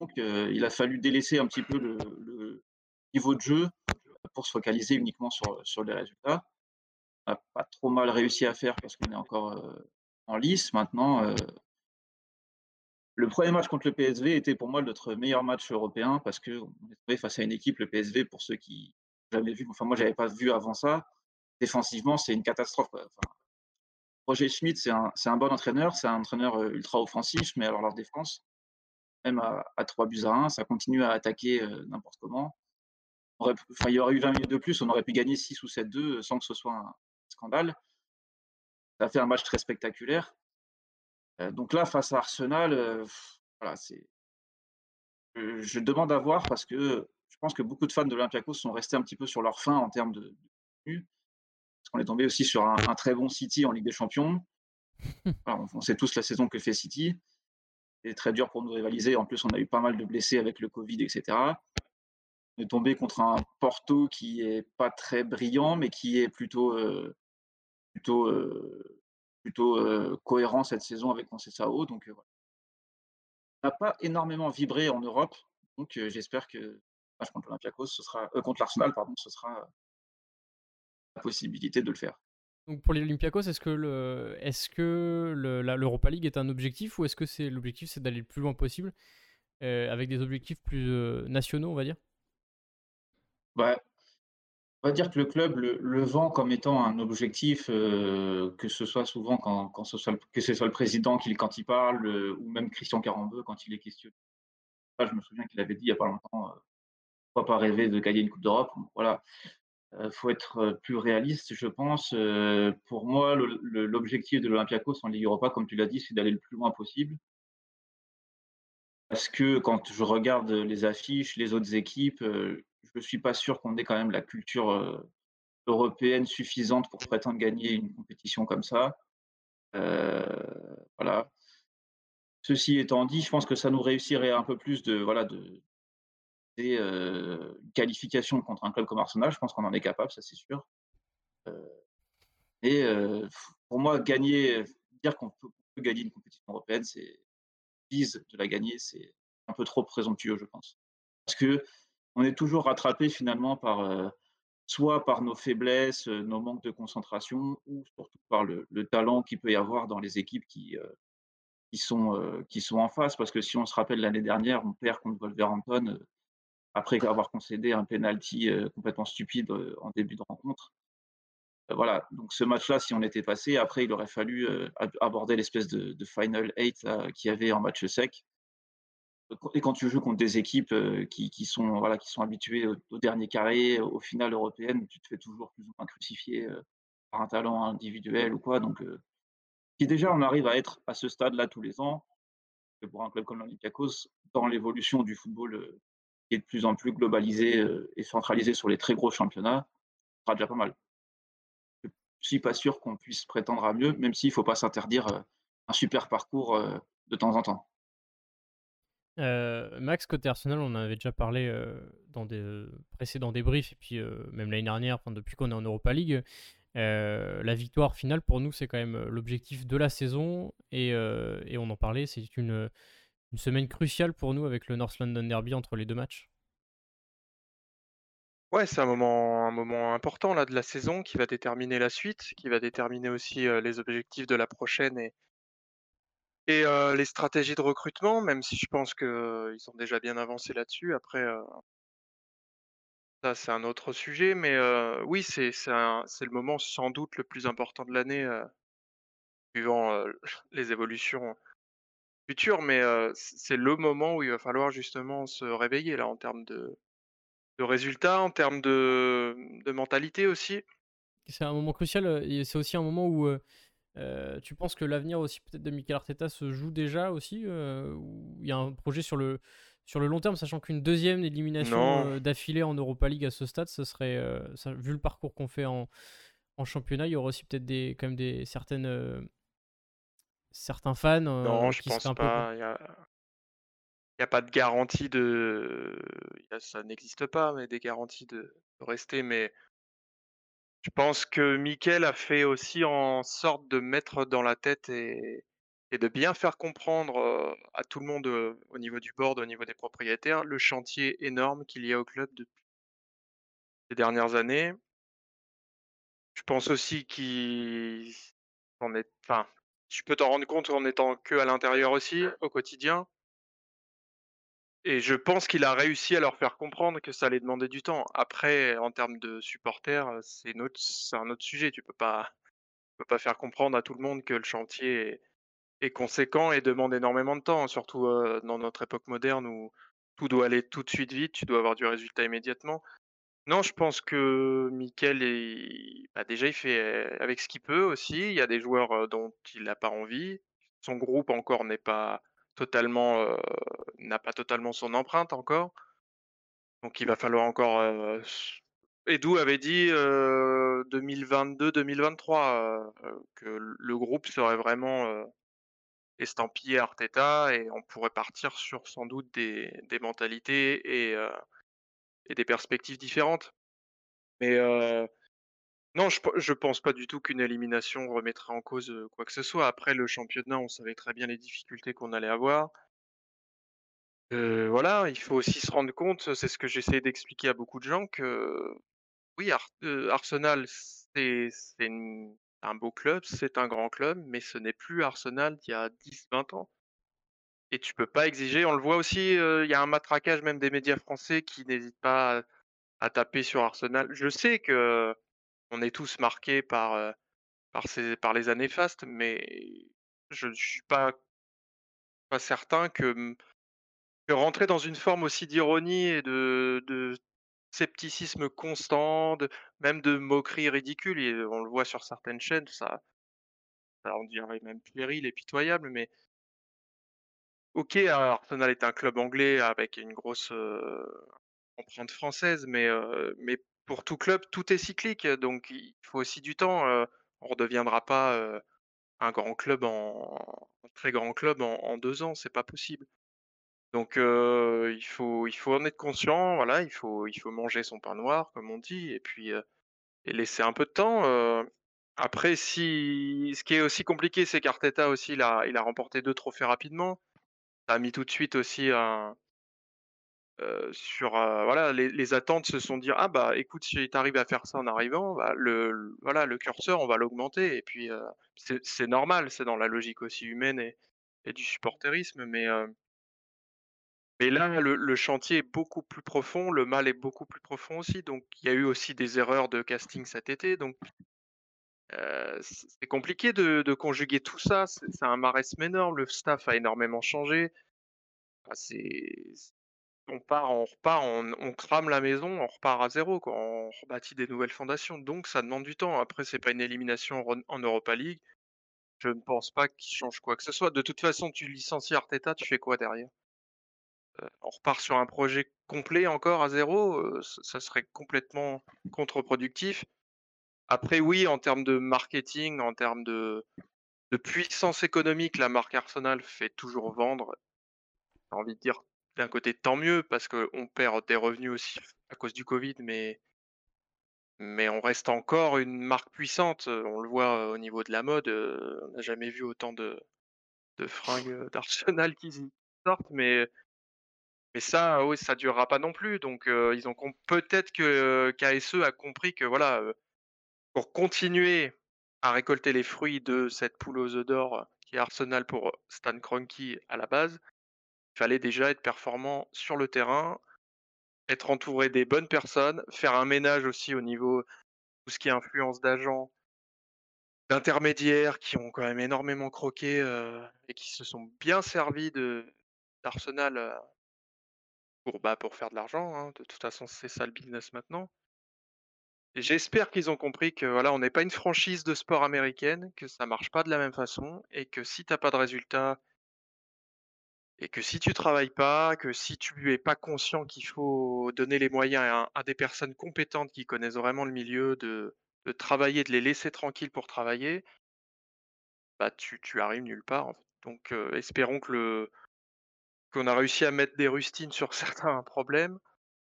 Donc, euh, il a fallu délaisser un petit peu le, niveau de jeu pour se focaliser uniquement sur, sur les résultats. On n'a pas trop mal réussi à faire parce qu'on est encore en lice maintenant. le premier match contre le PSV était pour moi notre meilleur match européen parce qu'on est trouvé face à une équipe, le PSV, pour ceux qui, jamais vu. Enfin, moi, j'avais pas vu avant ça. Défensivement, c'est une catastrophe. Roger Schmidt, c'est un, un, bon entraîneur, c'est un entraîneur ultra offensif, mais alors leur défense, même à, à 3 buts à 1, ça continue à attaquer n'importe comment. Enfin, il y aurait eu 20 minutes de plus, on aurait pu gagner 6 ou 7-2 euh, sans que ce soit un scandale. Ça a fait un match très spectaculaire. donc là, face à Arsenal, voilà, c'est. je demande à voir parce que je pense que beaucoup de fans de l'Olympiakos sont restés un petit peu sur leur fin en termes de, de parce qu'on est tombé aussi sur un, très bon City en Ligue des Champions. on, sait tous la saison que fait City. C'est très dur pour nous rivaliser. En plus, on a eu pas mal de blessés avec le Covid, etc. Est tombé contre un Porto qui est pas très brillant, mais qui est plutôt, euh, plutôt, euh, plutôt euh, cohérent cette saison avec Conceição. Donc, n'a pas énormément vibré en Europe. Donc, j'espère que contre l'Olympiakos, ce sera contre l'Arsenal, pardon, ce sera la possibilité de le faire. Donc pour les Olympiakos, est-ce que le, est-ce que l'Europa League est un objectif ou est-ce que c'est l'objectif, c'est d'aller le plus loin possible avec des objectifs plus nationaux, on va dire? Bah, On va dire que le club le, vend comme étant un objectif, que ce soit souvent quand, quand ce soit le, que ce soit le président qui, quand il parle, ou même Christian Carambeu quand il est questionné. je me souviens qu'il avait dit il n'y a pas longtemps pourquoi pas rêver de gagner une Coupe d'Europe? Voilà. Il faut être plus réaliste, je pense. pour moi, l'objectif de l'Olympiakos en Ligue Europa, comme tu l'as dit, c'est d'aller le plus loin possible. Parce que quand je regarde les affiches, les autres équipes, je ne suis pas sûr qu'on ait quand même la culture européenne suffisante pour prétendre gagner une compétition comme ça. voilà. Ceci étant dit, je pense que ça nous réussirait un peu plus de, voilà, de, une euh, qualification contre un club comme Arsenal, je pense qu'on en est capable, ça c'est sûr. Euh, et pour moi, gagner, dire qu'on peut gagner une compétition européenne, c'est vise de la gagner, c'est un peu trop présomptueux, je pense. Parce que on est toujours rattrapé finalement par euh, soit par nos faiblesses, euh, nos manques de concentration, ou surtout par le, le talent qu'il peut y avoir dans les équipes qui, euh, qui, sont, euh, qui sont en face. Parce que si on se rappelle l'année dernière, on perd contre Wolverhampton après avoir concédé un penalty complètement stupide en début de rencontre. Voilà, donc ce match-là, si on était passé, après il aurait fallu ab- aborder l'espèce de, de Final 8 qu'il y avait en match sec. Et quand tu joues contre des équipes euh, qui, sont, voilà, qui sont habituées au, dernier carré, au final européenne, tu te fais toujours plus ou moins crucifier euh, par un talent individuel ou quoi. Donc, euh, si déjà on arrive à être à ce stade-là tous les ans, pour un club comme l'Olympiakos, dans l'évolution du football qui est de plus en plus globalisé et centralisé sur les très gros championnats, ce sera déjà pas mal. Je suis pas sûr qu'on puisse prétendre à mieux, même s'il ne faut pas s'interdire un super parcours de temps en temps. Euh, Max, côté Arsenal, on en avait déjà parlé euh, dans des euh, précédents débriefs, et puis même l'année dernière, depuis qu'on est en Europa League. La victoire finale, pour nous, c'est quand même l'objectif de la saison, et, on en parlait, c'est une, semaine cruciale pour nous avec le North London Derby entre les deux matchs. Ouais, c'est un moment, un moment important là de la saison qui va déterminer la suite, qui va déterminer aussi les objectifs de la prochaine et, et les stratégies de recrutement, même si je pense qu'ils sont déjà bien avancés là-dessus. Après, ça c'est un autre sujet, mais oui, c'est le moment sans doute le plus important de l'année, suivant les évolutions futures, mais c'est le moment où il va falloir justement se réveiller là en termes de, de résultats, en termes de, de mentalité aussi. C'est un moment crucial, c'est aussi un moment où euh, tu penses que l'avenir aussi peut-être de Mikel Arteta se joue déjà aussi, euh, il y a un projet sur le, sur le long terme, sachant qu'une deuxième élimination euh, d'affilée en Europa League à ce stade, ce serait, ça- vu le parcours qu'on fait en, en championnat, il y aurait aussi peut-être des, quand même des certaines, certains fans Non, je pense pas. Il y a, pas de garantie de. ça n'existe pas, mais des garanties de, de rester. Mais je pense que Mikel a fait aussi en sorte de mettre dans la tête et, de bien faire comprendre à tout le monde au niveau du board, au niveau des propriétaires, le chantier énorme qu'il y a au club depuis ces dernières années? Je pense aussi qu'il est. Enfin, tu peux t'en rendre compte en étant que à l'intérieur aussi, au quotidien? Et je pense qu'il a réussi à leur faire comprendre que ça allait demander du temps. Après, en termes de supporters, c'est un autre sujet. Tu peux pas peux pas faire comprendre à tout le monde que le chantier est conséquent et demande énormément de temps, surtout, dans notre époque moderne où tout doit aller tout de suite vite, tu dois avoir du résultat immédiatement. Non, je pense que Mikel est bah, déjà, il fait, avec ce qu'il peut aussi. Il y a des joueurs, dont il a pas envie. Son groupe encore n'est pas totalement, n'a pas totalement son empreinte encore. Donc il va falloir encore, Edu avait dit, heu, 2022-2023, heu, que le groupe serait vraiment, estampillé Arteta et on pourrait partir sur sans doute des mentalités et des perspectives différentes. Mais Non, je pe je pense pas du tout qu'une élimination remettrait en cause, quoi que ce soit. Après le championnat, on savait très bien les difficultés qu'on allait avoir. Voilà, il faut aussi se rendre compte, c'est ce que j'essayais d'expliquer à beaucoup de gens que oui, Arsenal, c'est un beau club, c'est un grand club, mais ce n'est plus Arsenal d'il y a 10-20 ans et tu peux pas exiger on le voit aussi, il y a un matraquage même des médias français qui n'hésitent pas à taper sur Arsenal. Je sais qu'on est tous marqués par, Par ces par les années fastes, mais je ne suis pas pas certain que, que rentrer dans une forme aussi d'ironie et de de scepticisme constant, même de moquerie ridicule et on le voit sur certaines chaînes, ça ça on dirait même puéril et pitoyable, mais OK, Arsenal est un club anglais avec une grosse, empreinte française, mais heu, mais pour tout club, tout est cyclique, donc il faut aussi du temps, on redeviendra pas, Un grand club en un très grand club en 2 ans, c'est pas possible. Donc il faut il faut en être conscient, voilà, il faut il faut manger son pain noir comme on dit et puis, et laisser un peu de temps, après, si ce qui est aussi compliqué, c'est qu'Arteta aussi, il a il a remporté deux trophées rapidement. Ça a mis tout de suite aussi un sur, voilà, les attentes se sont dit: «Ah bah, écoute, si tu arrives à faire ça en arrivant, bah, le voilà, le curseur, on va l'augmenter» et puis, c'est c'est normal, c'est dans la logique aussi humaine et du supporterisme mais, mais là, le chantier est beaucoup plus profond, le mal est beaucoup plus profond aussi, donc il y a eu aussi des erreurs de casting cet été, donc c'est compliqué de conjuguer tout ça, c'est un marasme énorme, le staff a énormément changé. C'est on part on repart, on crame la maison, on repart à zéro quoi, on rebâtit des nouvelles fondations, donc ça demande du temps. Après, c'est pas une élimination en Europa League. Je ne pense pas qu'il change quoi que ce soit. De toute façon, tu licencies Arteta, tu fais quoi derrière? on repart sur un projet complet encore à zéro, heu, ça serait complètement contre-productif. Après oui, en termes de marketing, en termes de puissance économique, la marque Arsenal fait toujours vendre. J'ai envie de dire, d'un côté tant mieux parce qu'on perd des revenus aussi à cause du covid, mais on reste encore une marque puissante, on le voit au niveau de la mode, on n'a jamais vu autant de de fringues, d'Arsenal qui sortent, mais mais ça, oui, ça durera pas non plus, donc ils ont peut-être que KSE a compris que voilà, pour continuer à récolter les fruits de cette poule aux œufs d'or qui est Arsenal pour Stan Kroenke à la base, fallait déjà être performant sur le terrain, être entouré des bonnes personnes, faire un ménage aussi au niveau tout ce qui est influence d'agents, d'intermédiaires qui ont quand même énormément croqué et qui se sont bien servis de d'Arsenal pour, bah, pour faire de l'argent, hein. De toute façon, c'est ça le business maintenant. J'espère qu'ils ont compris que voilà, on n'est pas une franchise de sport américaine, que ça marche pas de la même façon et que si tu as pas de résultats et que si tu travailles pas, que si tu es pas conscient qu'il faut donner les moyens à, des personnes compétentes qui connaissent vraiment le milieu de, travailler, de les laisser tranquilles pour travailler, bah tu, arrives nulle part. Donc espérons que le qu'on a réussi à mettre des rustines sur certains problèmes,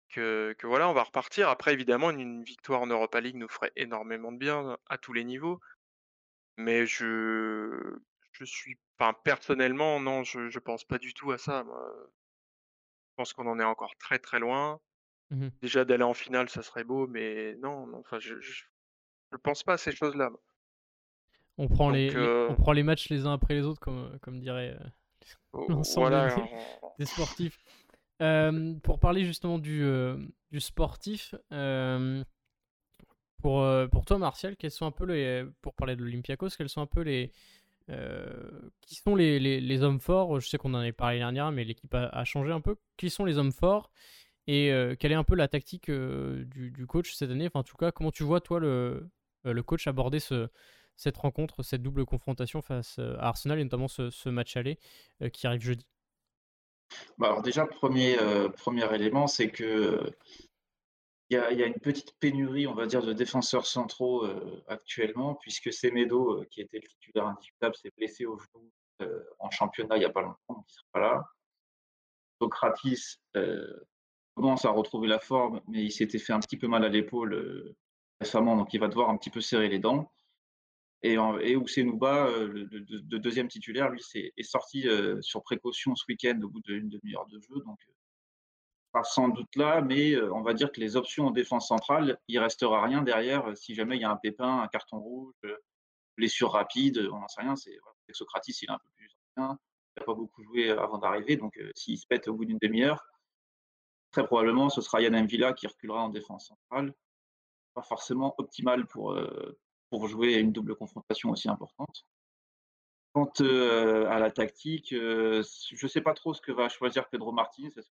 que, que voilà, on va repartir. Après, évidemment, une, une victoire en Europa League nous ferait énormément de bien à tous les niveaux. Mais je je suis enfin, personnellement, non, je je pense pas du tout à ça, moi. Je pense qu'on en est encore très, très loin. Mmh Déjà d'aller en finale, ça serait beau, mais non, non, enfin, je je je pense pas à ces choses-là, moi. On prend les, Donc les- heu, on prend les matchs les uns après les autres, comme, comme dirait euh, l'ensemble voilà, des, on des sportifs. Euh, pour parler justement du, euh, du sportif, euh, pour, euh, pour toi, Martial, quels sont un peu les. Pour parler de l'Olympiakos, quels sont un peu les. Euh, qui sont les, les, les hommes forts Je sais qu'on en avait parlé l'année dernière, mais l'équipe a, a changé un peu. Qui sont les hommes forts Et euh, quelle est un peu la tactique euh, du, du coach cette année? Enfin, en tout cas, comment tu vois, toi, le, le coach aborder ce, cette rencontre, cette double confrontation face à Arsenal, et notamment ce, ce match aller euh, qui arrive jeudi? Bah, alors déjà, premier, euh, premier élément, c'est que euh, il y a, une petite pénurie, on va dire, de défenseurs centraux euh, actuellement, puisque Semedo, euh, qui était le titulaire indiscutable, s'est blessé au genou euh, en championnat il n'y a pas longtemps, donc il sera pas là. Socratis commence à retrouver la forme, mais il s'était fait un petit peu mal à l'épaule récemment, donc il va devoir un petit peu serrer les dents. Et, et Ousenouba, le, deuxième titulaire, lui, est, sorti sur précaution ce week-end au bout d'une demi-heure de jeu. Donc, pas sans doute là, mais euh, on va dire que les options en défense centrale, il restera rien derrière euh, si jamais il y a un pépin, un carton rouge, euh, blessure rapide, on n'en sait rien. C'est voilà, Socratis, il est un peu plus ancien, il n'a pas beaucoup joué avant d'arriver, donc s'il se pète au bout d'une demi-heure, très probablement ce sera Yann Villa qui reculera en défense centrale. Pas forcément optimal pour, pour jouer une double confrontation aussi importante. Quant à la tactique, je ne sais pas trop ce que va choisir Pedro plus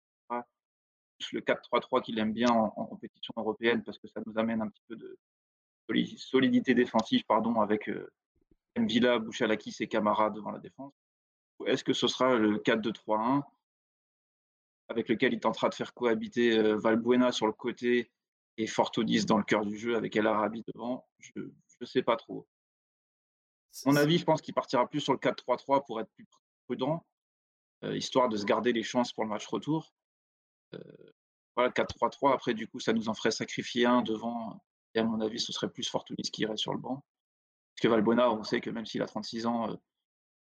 le 4-3-3 qu'il aime bien en, en compétition européenne parce que ça nous amène un petit peu de soli- solidité défensive pardon, avec euh, Mvila, Bouchalakis et Camara devant la défense Ou est-ce que ce sera le 4-2-3-1 avec lequel il tentera de faire cohabiter euh, Valbuena sur le côté et Fortodis dans le cœur du jeu avec El Arabi devant? Je ne sais pas trop. À mon avis, je pense qu'il partira plus sur le 4-3-3 pour être plus prudent, euh, histoire de se garder les chances pour le match retour. Euh, voilà, 4-3-3, après, du coup, ça nous en ferait sacrifier un devant. Et à mon avis, ce serait plus Fortunis qui irait sur le banc. Parce que Valbuena, on sait que même s'il a 36 ans,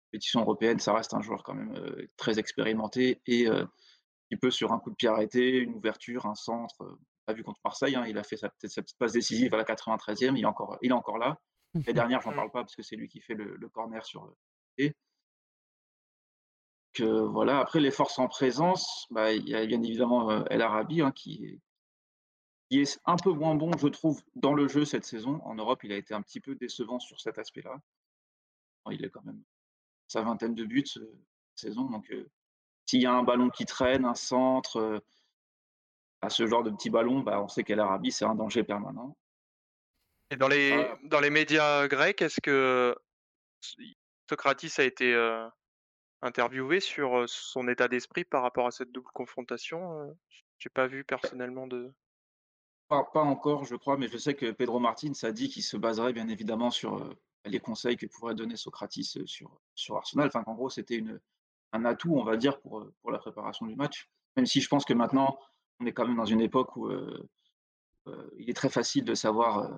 compétition européenne, ça reste un joueur quand même très expérimenté et qui peut, sur un coup de pied arrêté, une ouverture, un centre, pas vu contre Marseille, hein, il a fait sa, sa, petite passe décisive à la 93e, il est encore, il est encore là. L'année dernière, j'en parle pas parce que c'est lui qui fait le, corner sur et que voilà. Après les forces en présence, bah, il y a bien évidemment El Arabi hein, qui, qui est un peu moins bon, je trouve, dans le jeu cette saison. En Europe, il a été un petit peu décevant sur cet aspect-là. Il est quand même sa vingtaine de buts cette saison, donc s'il y a un ballon qui traîne, un centre, à ce genre de petit ballon, bah, on sait qu'El Arabi, c'est un danger permanent. Et dans les, dans les médias grecs, est-ce que Socrates a été interviewé sur son état d'esprit par rapport à cette double confrontation J'ai pas vu personnellement de. Pas, pas, encore, je crois, mais je sais que Pedro Martins a dit qu'il se baserait bien évidemment sur les conseils que pourrait donner Socrates sur, sur Arsenal. Enfin, en gros, c'était un atout, on va dire, pour, pour la préparation du match. Même si je pense que maintenant, on est quand même dans une époque où il est très facile de savoir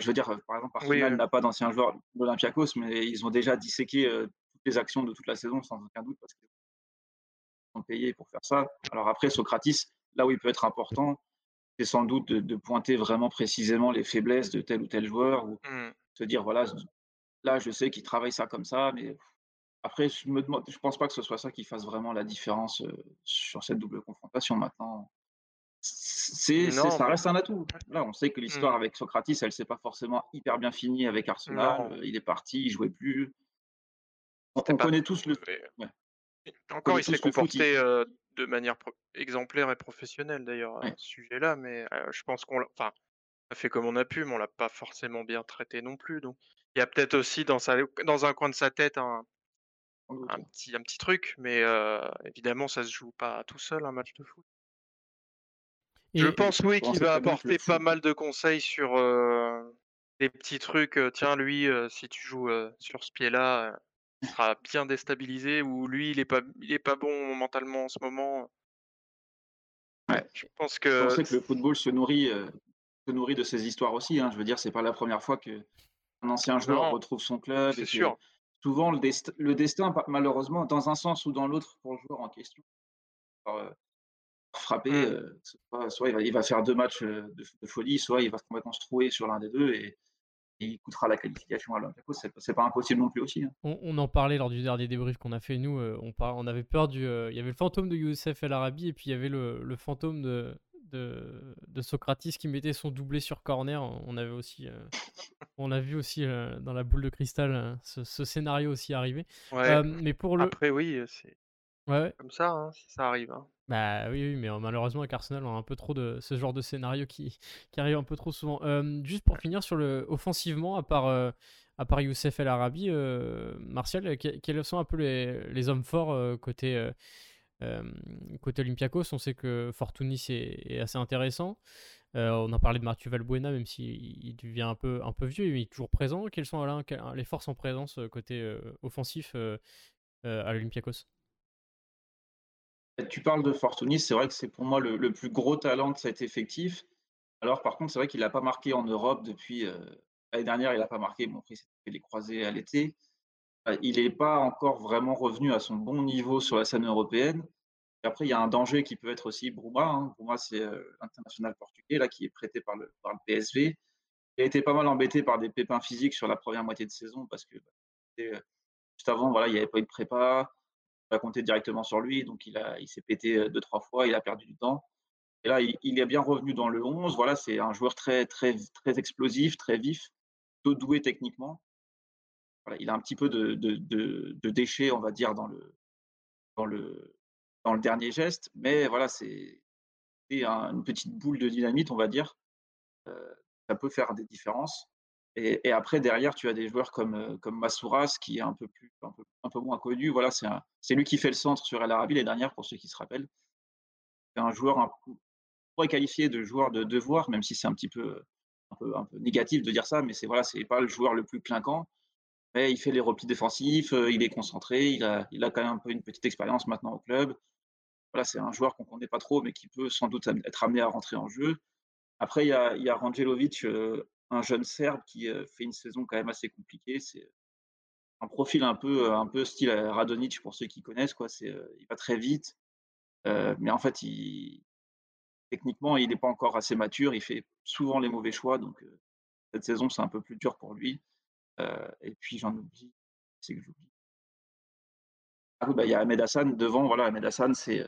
je veux dire, par exemple, Arsenal n'a pas d'anciens joueurs d'Olympiakos, mais ils ont déjà disséqué les actions de toute la saison, sans aucun doute, parce qu'ils sont payés pour faire ça. Alors après, Socratis, là où il peut être important, c'est sans doute de, pointer vraiment précisément les faiblesses de tel ou tel joueur, ou mmh. se dire, voilà, là, je sais qu'il travaille ça comme ça, mais après, je ne je pense pas que ce soit ça qui fasse vraiment la différence sur cette double confrontation maintenant c'est, ça reste un atout. Là, on sait que l'histoire mmh. avec Socrates, elle s'est pas forcément hyper bien finie avec Arsenal. Il est parti, il jouait plus. On, connaît tous le. Encore, il s'est comporté de manière exemplaire et professionnelle d'ailleurs à ce sujet-là, mais je pense qu'on, enfin, a fait comme on a pu, mais on l'a pas forcément bien traité non plus. Donc, il y a peut-être aussi dans sa, dans un coin de sa tête un, un petit, un petit truc, mais évidemment, ça se joue pas tout seul un match de foot. Je pense, oui, qu'il va apporter pas mal de conseils sur des petits trucs. tiens, lui, si tu joues sur ce pied-là, sera bien déstabilisé. Ou lui, il est pas, il est pas bon mentalement en ce moment. Ouais. Je pense que. Je que le football se nourrit, se nourrit de ces histoires aussi. Hein. Je veux dire, c'est pas la première fois que un ancien joueur retrouve son club. C'est sûr. Souvent, le, le, destin, malheureusement, dans un sens ou dans l'autre, pour le joueur en question, frapper. Mmh. Euh, soit, il, va, faire deux matchs euh, de, folie, soit il va complètement se trouver sur l'un des deux et, il coûtera la qualification à l'Olympiakos. C'est pas impossible non plus aussi. Hein. On, en parlait lors du dernier débrief qu'on a fait nous. Euh, on, on avait peur du. il y avait le fantôme de Youssef El Arabi et puis il y avait le, fantôme de, de, Socrates qui mettait son doublé sur corner. On avait aussi, on a vu aussi dans la boule de cristal ce, scénario aussi arriver. mais pour le... Après, oui, c'est ouais. comme ça, hein, si ça arrive. Hein. Bah oui, oui, mais malheureusement avec Arsenal, on a un peu trop de ce genre de scénario qui, qui arrive un peu trop souvent. juste pour finir sur le offensivement, à part, à part Youssef El Arabi, Martial, quels sont un peu les, les hommes forts côté, côté Olympiakos? On sait que Fortunis est, est assez intéressant. on a parlé de Mathieu Valbuena, même s'il devient un peu, un peu vieux, mais il est toujours présent. Quelles sont là, les forces en présence côté offensif à l'Olympiakos? Tu parles de Fortunis, c'est vrai que c'est pour moi le, plus gros talent de cet effectif. Alors par contre, c'est vrai qu'il n'a pas marqué en Europe depuis euh, l'année dernière, il n'a pas marqué, bon après c'était les croisés à l'été. Euh, il n'est pas encore vraiment revenu à son bon niveau sur la scène européenne. Après, il y a un danger qui peut être aussi Bruma. Hein. Bruma, c'est euh, l'international portugais là, qui est prêté par le, PSV. Il a été pas mal embêté par des pépins physiques sur la première moitié de saison parce que bah, juste avant, voilà, il n'y avait pas eu de prépa pas compter directement sur lui. Donc, il, il s'est pété deux, trois fois, il a perdu du temps. Et là, il, est bien revenu dans le 11. Voilà, c'est un joueur très, très, très explosif, très vif, doué techniquement. Voilà, il a un petit peu de, de, de, déchets, on va dire, dans le, dans le, dans le dernier geste. Mais voilà, c'est une petite boule de dynamite, on va dire. ça peut faire des différences. Et, après, derrière, tu as des joueurs comme, euh, comme Masouras, qui est un peu, plus, un peu, moins connu. Voilà, c'est lui qui fait le centre sur El Arabi les dernières, pour ceux qui se rappellent. C'est un joueur, un, on pourrait qualifier de joueur de devoir, même si c'est un petit peu un, peu un peu négatif de dire ça, mais c'est voilà, pas le joueur le plus clinquant. Mais il fait les replis défensifs, euh, il est concentré, il a, il a quand même un peu une petite expérience maintenant au club. Voilà, c'est un joueur qu'on ne connaît pas trop, mais qui peut sans doute être amené à rentrer en jeu. Après, il y a, il a Rangelovic, euh, un jeune Serbe qui fait une saison quand même assez compliquée. C'est un profil un peu, un peu style Radonic pour ceux qui connaissent. Quoi. C'est, il va très vite, mais en fait, il, techniquement, il n'est pas encore assez mature. Il fait souvent les mauvais choix, donc cette saison, c'est un peu plus dur pour lui. et puis, j'en oublie. C'est que j'oublie. Ah bah, il y a Ahmed devant. Voilà, Ahmed c'est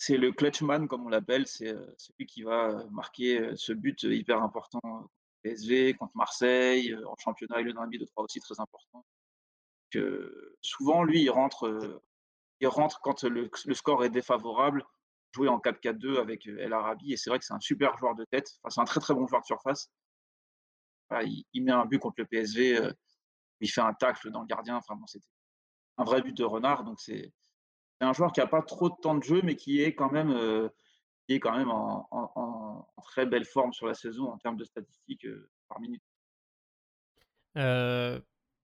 c'est le clutchman, comme on l'appelle. C'est celui qui va marquer ce but hyper important PSV, contre Marseille, en championnat, il est dans un de trois aussi très important. Que souvent, lui, il rentre, il rentre quand le, score est défavorable, jouer en 4-4-2 avec El Arabi. Et c'est vrai que c'est un super joueur de tête. Enfin, c'est un très très bon joueur de surface. il, met un but contre le PSV, il fait un tacle dans le gardien. Enfin, c'était un vrai but de renard. Donc c'est un joueur qui n'a pas trop de temps de jeu, mais qui est quand même, qui est quand même en, très belle forme sur la saison en termes de statistiques par minute.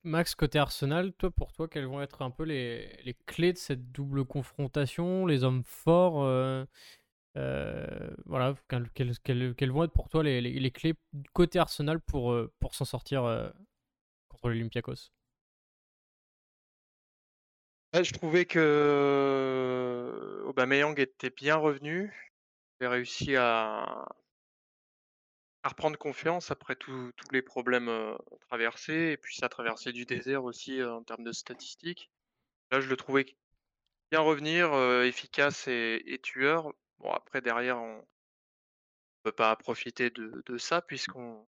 Max, côté Arsenal, toi, pour toi, quelles vont être un peu les, les clés de cette double confrontation, les hommes forts voilà, quelles, quelles, vont être pour toi les, les, clés côté Arsenal pour, pour s'en sortir contre l'Olympiakos? Je trouvais que Aubameyang était bien revenu. Il a réussi à, à reprendre confiance après tous les problèmes traversés et puis sa traversée du désert aussi en termes de statistiques. Là, je le trouvais bien revenir, efficace et, tueur. Bon, après, derrière, on ne peut pas profiter de, de ça puisqu'on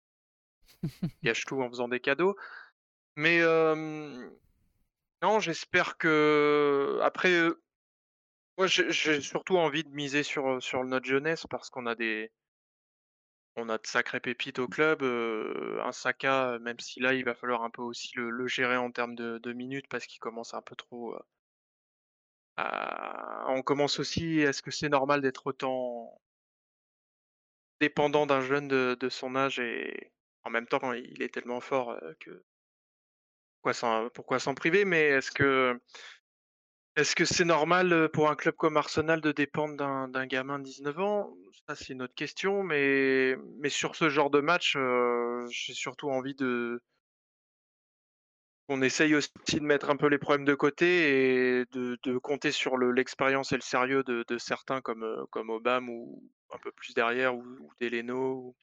gâche tout en faisant des cadeaux. Mais non, j'espère que après, moi j'ai surtout envie de miser sur, sur notre jeunesse parce qu'on a des on a de sacrées pépites au club. un Saka, même si là il va falloir un peu aussi le, gérer en termes de, minutes parce qu'il commence un peu trop. On commence aussi. Est-ce que c'est normal d'être autant dépendant d'un jeune de son âge et en même temps il est tellement fort que pourquoi s'en priver? Mais est-ce que est-ce que c'est normal, pour un club comme Arsenal de dépendre d'un gamin de 19 ans? Ça, c'est une autre question, mais sur ce genre de match, j'ai surtout envie de qu'on essaye aussi de mettre un peu les problèmes de côté et de compter sur l'expérience et le sérieux de certains comme, comme Obama ou un peu plus derrière ou ou Deleno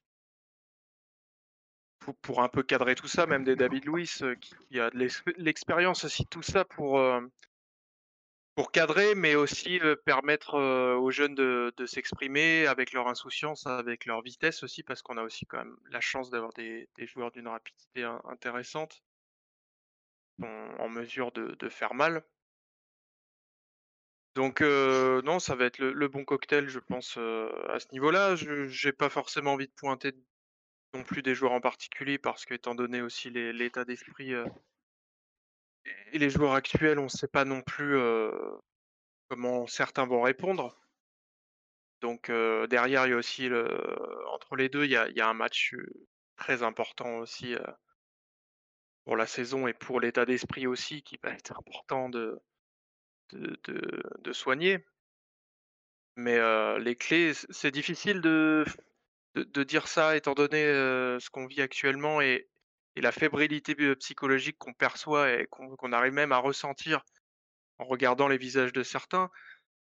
pour, un peu cadrer tout ça, même des David Luiz euh, qui, a de l'expérience aussi, tout ça pour, euh, pour cadrer, mais aussi euh, permettre aux jeunes de, s'exprimer avec leur insouciance, avec leur vitesse aussi, parce qu'on a aussi quand même la chance d'avoir des, joueurs d'une rapidité intéressante, en, mesure de, faire mal. Donc non, ça va être le, le, bon cocktail, je pense, à ce niveau-là. Je n'ai pas forcément envie de pointer non plus des joueurs en particulier parce qu'étant donné aussi l'état d'esprit et les joueurs actuels, on ne sait pas non plus comment certains vont répondre. Donc derrière, il y a aussi le, entre les deux, il y a, un match très important aussi pour la saison et pour l'état d'esprit aussi qui va être important de, de soigner. Mais les clés, c'est difficile de de, dire ça étant donné ce qu'on vit actuellement et, la fébrilité psychologique qu'on perçoit et qu'on arrive même à ressentir en regardant les visages de certains.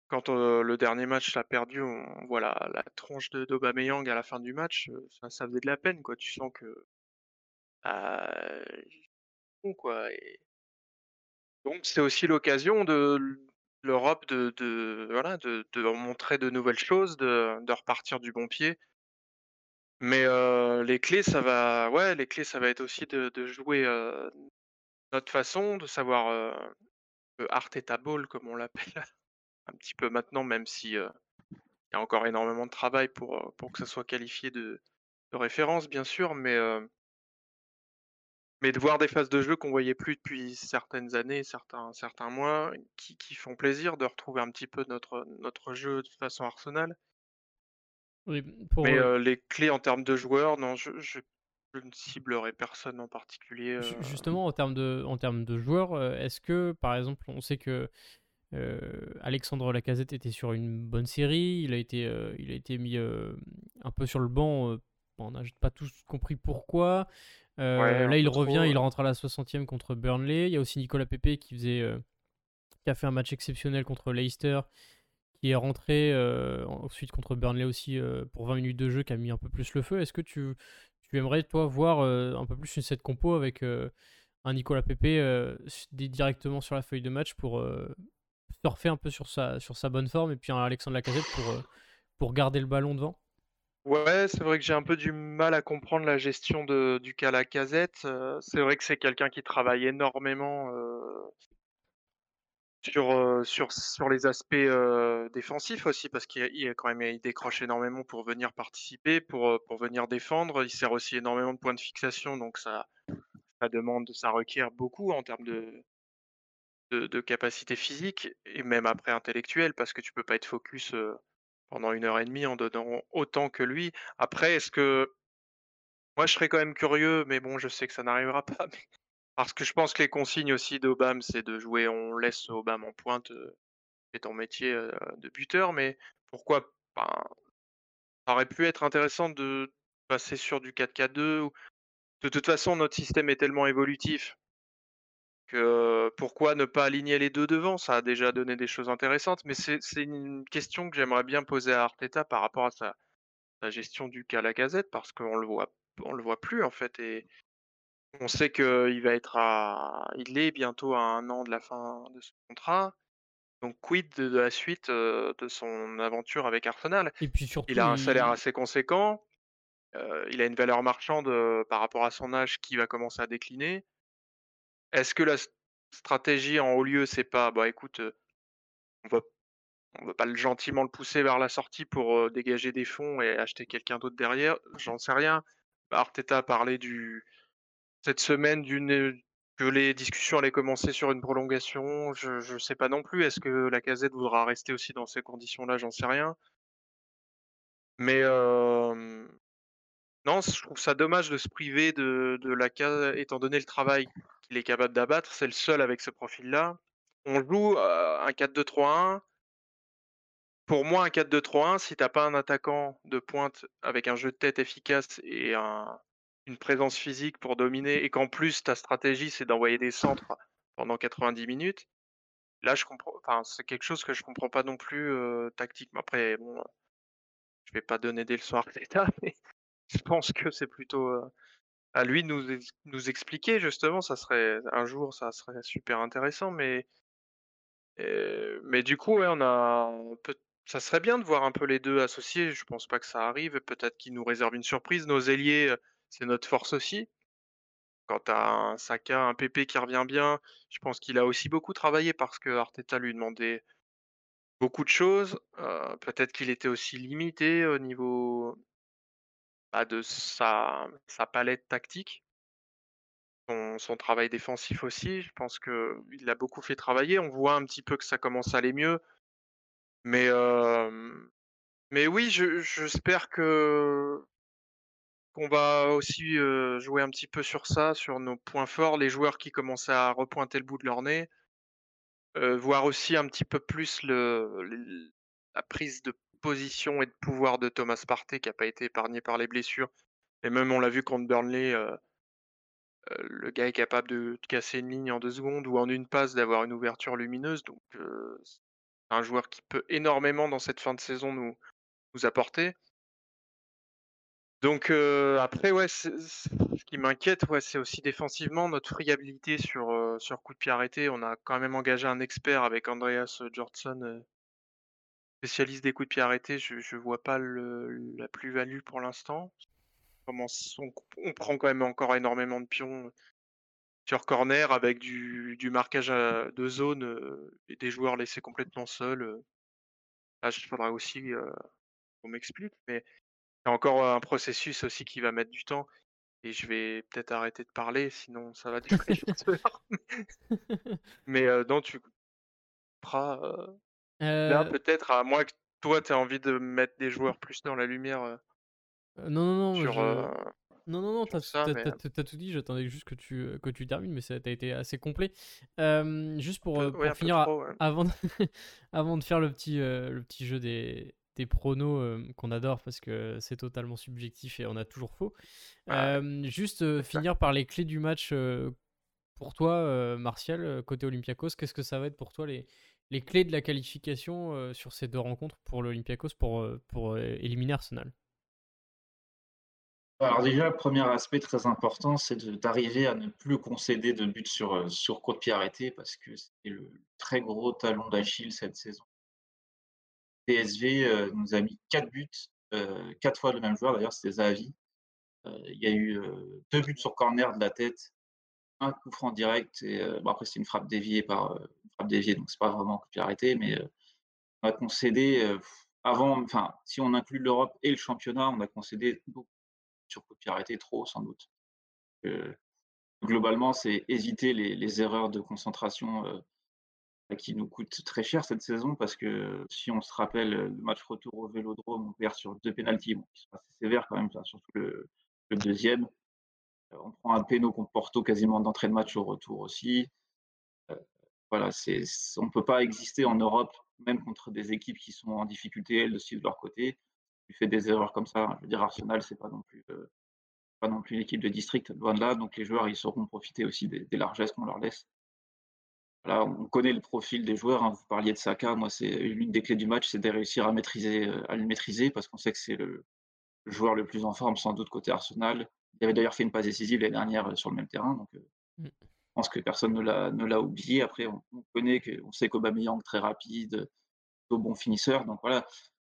Quand le dernier match l'a perdu, on voit la, tronche d'Obameyang à la fin du match, ça, ça, faisait de la peine, quoi. Tu sens que bah, donc c'est aussi l'occasion de l'Europe de, voilà de, montrer de nouvelles choses, de repartir du bon pied. Mais les clés, ça va ouais, les clés, ça va être aussi de jouer, notre façon, de savoir, heu, Arteta Ball comme on l'appelle un petit peu maintenant, même si, il y a encore énormément de travail pour, pour que ça soit qualifié de de référence bien sûr, mais mais de voir des phases de jeu qu'on voyait plus depuis certaines années, certains certains mois, qui qui font plaisir, de retrouver un petit peu notre notre jeu de façon Arsenal. Mais les clés en termes de joueurs, non, je, je, ne ciblerai personne en particulier. Justement, en termes de, en termes de joueurs, est-ce que, par exemple, on sait que Alexandre Lacazette était sur une bonne série, il a été, il a été mis un peu sur le banc on n'a pas tous compris pourquoi. là, il revient, il rentre à la 60e contre Burnley. Il y a aussi Nicolas Pepe qui faisait, qui a fait un match exceptionnel contre Leicester, qui est rentré ensuite contre Burnley aussi pour 20 minutes de jeu, qui a mis un peu plus le feu. Est-ce que tu, tu aimerais, toi, voir un peu plus une cette compo avec un Nicolas Pepe directement sur la feuille de match pour surfer un peu sur sa, sur sa bonne forme et puis un Alexandre Lacazette pour, pour garder le ballon devant? Ouais, c'est vrai que j'ai un peu du mal à comprendre la gestion de, du cas Lacazette. c'est vrai que c'est quelqu'un qui travaille énormément sur, sur, sur les aspects défensifs aussi, parce qu'il il quand même il décroche énormément pour venir participer, pour, pour venir défendre. Il sert aussi énormément de points de fixation, donc ça, ça demande, ça requiert beaucoup en termes de, de, capacité physique et même après intellectuelle, parce que tu peux pas être focus pendant une heure et demie en donnant autant que lui. Après, est-ce que moi je serais quand même curieux, mais bon, je sais que ça n'arrivera pas. Parce que je pense que les consignes aussi d'Obam, c'est de jouer, on laisse Obam en pointe, c'est ton métier de buteur, mais pourquoi Ça aurait pu être intéressant de passer sur du 4-4-2. De toute façon, notre système est tellement évolutif que pourquoi ne pas aligner les deux devant? Ça a déjà donné des choses intéressantes, mais c'est une question que j'aimerais bien poser à Arteta par rapport à sa, sa gestion du cas Lacazette, parce qu'on le voit, on le voit plus en fait, et on sait qu'il va être à, il est bientôt à un an de la fin de ce contrat. Donc quid de, la suite de son aventure avec Arsenal? Et puis surtout, Il a un salaire assez conséquent. il a une valeur marchande par rapport à son âge qui va commencer à décliner. Est-ce que la stratégie en haut lieu, c'est pas, bah écoute, on va, on va pas gentiment le pousser vers la sortie pour dégager des fonds et acheter quelqu'un d'autre derrière? J'en sais rien. Arteta a parlé du, cette semaine que les discussions allaient commencer sur une prolongation. Je ne sais pas non plus. Est-ce que la casette voudra rester aussi dans ces conditions-là J'en sais rien. Mais non, je trouve ça dommage de se priver de, de la case, étant donné le travail qu'il est capable d'abattre. C'est le seul avec ce profil-là. On joue un 4-2-3-1. Pour moi, un 4-2-3-1, si t'as pas un attaquant de pointe avec un jeu de tête efficace et un, une présence physique pour dominer et qu'en plus ta stratégie c'est d'envoyer des centres pendant 90 minutes, là je comprends. Enfin, c'est quelque chose que je comprends pas non plus euh, tactiquement. Après, bon, je vais pas donner des leçons à Arteta, mais je pense que c'est plutôt à lui de nous, nous expliquer justement. Ça serait un jour, ça serait super intéressant, mais mais du coup, ouais, on a ça serait bien de voir un peu les deux associés. Je pense pas que ça arrive. Peut-être qu'ils nous réservent une surprise. Nos ailiers, c'est notre force aussi. Quand as un Saka, un PP qui revient bien, je pense qu'il a aussi beaucoup travaillé parce que Arteta lui demandait beaucoup de choses. Peut-être qu'il était aussi limité au niveau bah, de sa, palette tactique. Son, travail défensif aussi, je pense qu'il a beaucoup fait travailler. On voit un petit peu que ça commence à aller mieux. Mais, mais oui, j'espère que on va aussi jouer un petit peu sur ça, sur nos points forts, les joueurs qui commencent à repointer le bout de leur nez. voir aussi un petit peu plus la prise de position et de pouvoir de Thomas Partey qui n'a pas été épargné par les blessures. Et même on l'a vu contre Burnley, le gars est capable de casser une ligne en deux secondes ou en une passe d'avoir une ouverture lumineuse. Donc c'est un joueur qui peut énormément dans cette fin de saison nous apporter. Donc après, ouais, ce qui m'inquiète, ouais, c'est aussi défensivement notre friabilité sur, sur coup de pied arrêté. On a quand même engagé un expert avec Andreas Jordson, spécialiste des coups de pied arrêtés. Je ne vois pas la plus-value pour l'instant. On, on, prend quand même encore énormément de pions sur corner avec du, du marquage de zone et des joueurs laissés complètement seuls. Là, il faudra aussi qu'on m'explique, mais il y a encore un processus aussi qui va mettre du temps. Et je vais peut-être arrêter de parler, sinon ça va durer Mais euh, non, tu feras. Là, peut-être, à moins que toi, tu aies envie de mettre des joueurs plus dans la lumière. non, non, non. Sur, Non, non, non, t'as tout dit, j'attendais juste que tu, que tu termines, mais ça a été assez complet. juste pour, pour finir, avant, de, avant de faire le petit, le petit jeu des, tes pronos qu'on adore parce que c'est totalement subjectif et on a toujours faux. juste finir par les clés du match pour toi, Martial, côté Olympiakos, qu'est-ce que ça va être pour toi les, les clés de la qualification sur ces deux rencontres pour l'Olympiakos pour, pour éliminer Arsenal? Alors déjà, le premier aspect très important, c'est d'arriver à ne plus concéder de buts sur, sur coup de pied arrêté, parce que c'est le très gros talon d'Achille cette saison. PSV nous a mis 4 buts, euh, 4 fois le même joueur, d'ailleurs c'était Zahavi. il y a eu deux buts sur corner de la tête, un coup franc direct, et après c'est une frappe déviée par une frappe déviée, donc c'est pas vraiment un coup de pied arrêté, mais on a concédé avant, enfin si on inclut l'Europe et le championnat, on a concédé beaucoup sur coup arrêté trop sans doute. globalement, c'est éviter les, erreurs de concentration qui nous coûte très cher cette saison parce que si on se rappelle le match retour au Vélodrome, on perd sur deux pénalties, qui sont assez sévères quand même, surtout le, deuxième. Euh, on prend un péno contre Porto quasiment d'entrée de match au retour aussi. Euh, voilà, on ne peut pas exister en Europe, même contre des équipes qui sont en difficulté, elles aussi de leur côté. Tu fais des erreurs comme ça. Je veux dire, Arsenal, c'est pas non plus, euh, pas non plus l'équipe de district, loin de là. Donc les joueurs, ils sauront profiter aussi des largesses qu'on leur laisse on connaît le profil des joueurs. Hein. Vous parliez de Saka. Moi, c'est l'une des clés du match, c'est de réussir à maîtriser, euh, à le maîtriser, parce qu'on sait que c'est le joueur le plus en forme, sans doute côté Arsenal. Il avait d'ailleurs fait une passe décisive l'année dernière euh, sur le même terrain, donc euh, mmh. je pense que personne ne l'a, oublié. Après, on, connaît que, on sait qu'Aubameyang très rapide, au bon finisseur. Donc voilà,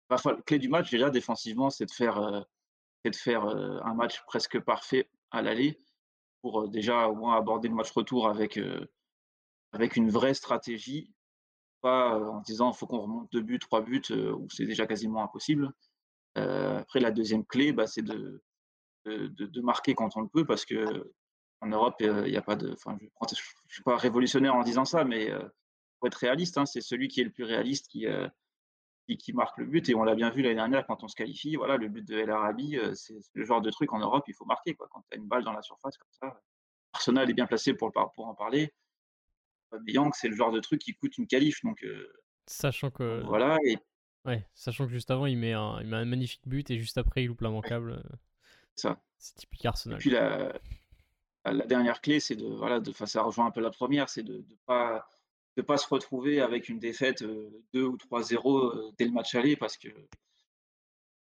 la clé du match déjà défensivement, c'est de faire, de faire un match presque parfait à l'aller pour déjà au moins aborder le match retour avec avec une vraie stratégie, pas en disant faut qu'on remonte deux buts, trois buts, où c'est déjà quasiment impossible. après, la deuxième clé, bah, c'est de, de, marquer quand on le peut, parce que en Europe, il n'y a pas de. Enfin, je ne suis pas révolutionnaire en disant ça, mais pour être réaliste, hein, c'est celui qui est le plus réaliste qui, qui, marque le but. Et on l'a bien vu l'année dernière quand on se qualifie. Voilà, le but de El Arabi, c'est le genre de truc en Europe, il faut marquer. Quoi. Quand tu as une balle dans la surface comme ça, Arsenal est bien placé pour, pour en parler. Yang, c'est le genre de truc qui coûte une qualif. Donc, sachant que. Voilà. Et... Ouais, sachant que juste avant, il met, un, il met un magnifique but et juste après, il loupe l'immanquable. Ça. C'est typique Arsenal. Et puis la, la dernière clé, c'est de. Voilà, de, ça rejoint un peu la première, c'est de ne pas, de pas se retrouver avec une défaite 2 ou 3-0 dès le match aller parce que.